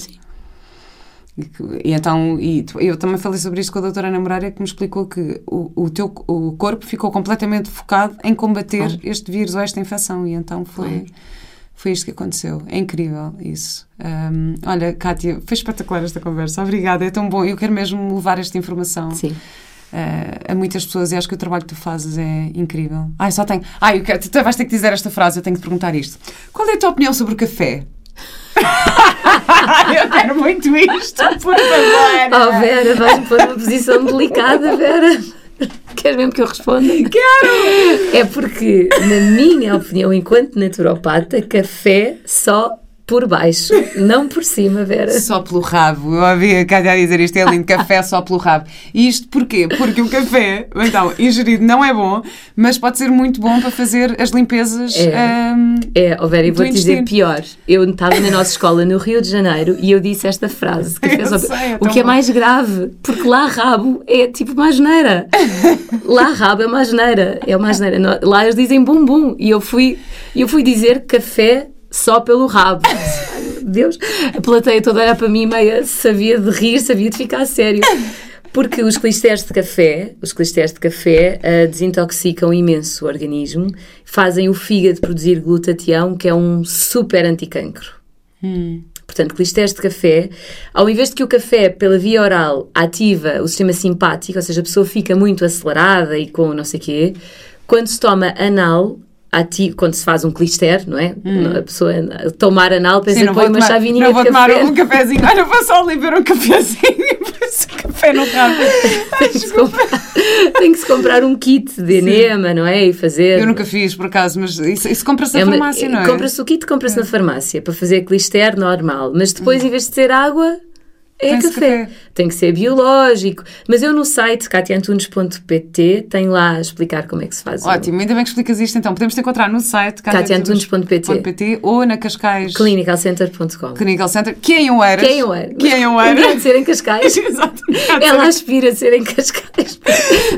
E, que- e então, e eu também falei sobre isto com a doutora Ana Moreira que me explicou que o, o teu o corpo ficou completamente focado em combater este vírus ou esta infecção e então foi, foi isto que aconteceu. É incrível isso. Ahm, olha, Kátia, foi espetacular esta conversa. Obrigada, é tão bom. Eu quero mesmo levar esta informação Sim. Eh, a muitas pessoas e acho que o trabalho que tu fazes é incrível. Ai, só tenho. Ai, quero- tu vais ter que dizer esta frase, eu tenho que te perguntar isto. Qual é a tua opinião sobre o café? eu quero muito isto, por favor. Oh, Vera, vais-me pôr numa posição delicada, Vera. Queres mesmo que eu responda? Quero! É porque, na minha opinião, enquanto naturopata, café só por baixo, não por cima, Vera. Só pelo rabo. Eu ouvi a Cátia dizer isto, é lindo, café só pelo rabo. E isto porquê? Porque o café, então, ingerido não é bom, mas pode ser muito bom para fazer as limpezas. É. ahm, É, oh Vera, eu vou-te dizer pior. Eu estava na nossa escola no Rio de Janeiro e eu disse esta frase. Café só- sei, é o que é bom. mais grave, porque lá rabo é tipo uma asneira. Lá rabo é uma asneira. É uma asneira. No- Lá eles dizem bumbum. E eu fui, eu fui dizer café só pelo rabo. Ai, meu Deus, a plateia toda olhar para mim meia sabia de rir, sabia de ficar a sério. Porque os clisteres de café, os clisteres de café ah, desintoxicam imenso o organismo, fazem o fígado produzir glutatião, que é um super anticancro. Portanto, clisteres de café, ao invés de que o café, pela via oral, ativa o sistema simpático, ou seja, a pessoa fica muito acelerada e com não sei o quê, quando se toma anal, ati- quando se faz um clister, não é? A pessoa tomar anal, pensa Sim, que põe uma tomar, chavininha não vou tomar café. um cafezinho. Olha, vou só ali beber um cafezinho e o café no rabo. Tem que, se comprar, tem que se comprar um kit de enema, não é? E fazer. Eu nunca fiz, por acaso, mas isso, isso compra-se É na uma- farmácia, não é? Compra-se o kit, compra-se na farmácia para fazer clister normal. Mas depois, em vez de ser água, é café. café. Tem que ser biológico. Mas eu no site catiantunes.pt tenho lá a explicar como é que se faz. o- Ótimo, ainda bem que explicas isto então. Podemos te encontrar no site catiantunes.pt. catiantunes.pt ou na Cascais clinicalcenter.com. Clinical Center, que é em Oeiras. Que é em Oeiras. Que é em Oeiras. ser em Cascais. Exato. Ela aspira a ser em Cascais.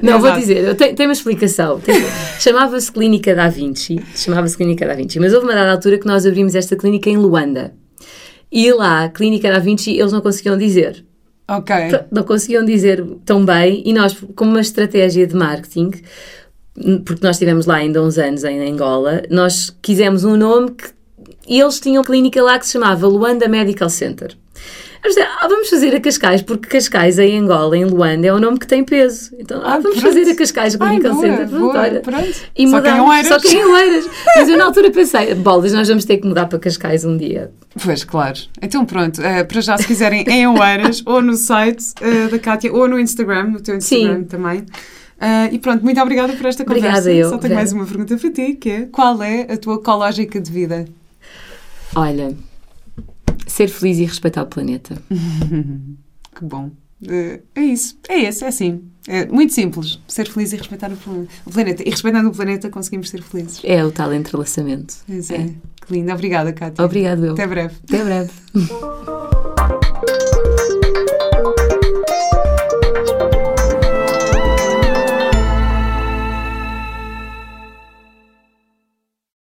Não, vou Exato. dizer, eu tenho, tenho uma explicação. Tem- Chamava-se Clínica da Vinci. Chamava-se Clínica da Vinci. Mas houve uma dada altura que nós abrimos esta clínica em Luanda. E lá, Clínica da Vinci, eles não conseguiam dizer. Ok. Não conseguiam dizer tão bem. E nós, como uma estratégia de marketing, porque nós estivemos lá ainda uns anos em Angola, nós quisemos um nome que. E eles tinham clínica lá que se chamava Luanda Medical Center. Vamos dizer, ah, vamos fazer a Cascais, porque Cascais em Angola, em Luanda, é um nome que tem peso. Então, ah, Ah, vamos pronto. fazer a Cascais Clinical boa, Center. Pronto, boa, olha. pronto. E Só que em mudamos. Oeiras. Só que em Oeiras. Mas eu na altura pensei, bolas, nós vamos ter que mudar para Cascais um dia. Pois, claro. Então pronto, eh, para já se quiserem em Oeiras ou no site eh, da Kátia ou no Instagram, o teu Instagram Sim. também. Eh, e pronto, muito obrigada por esta conversa. Obrigada eu, Só tenho Vera. mais uma pergunta para ti, que é qual é a tua ecológica de vida? Olha, ser feliz e respeitar o planeta. Que bom. Eh, é isso, é esse, é assim. É muito simples. Ser feliz e respeitar o plan- o planeta. E respeitando o planeta conseguimos ser felizes. É o tal entrelaçamento. Pois é. Que lindo. Obrigada, Kátia. Obrigado, eu. Até breve. Até breve.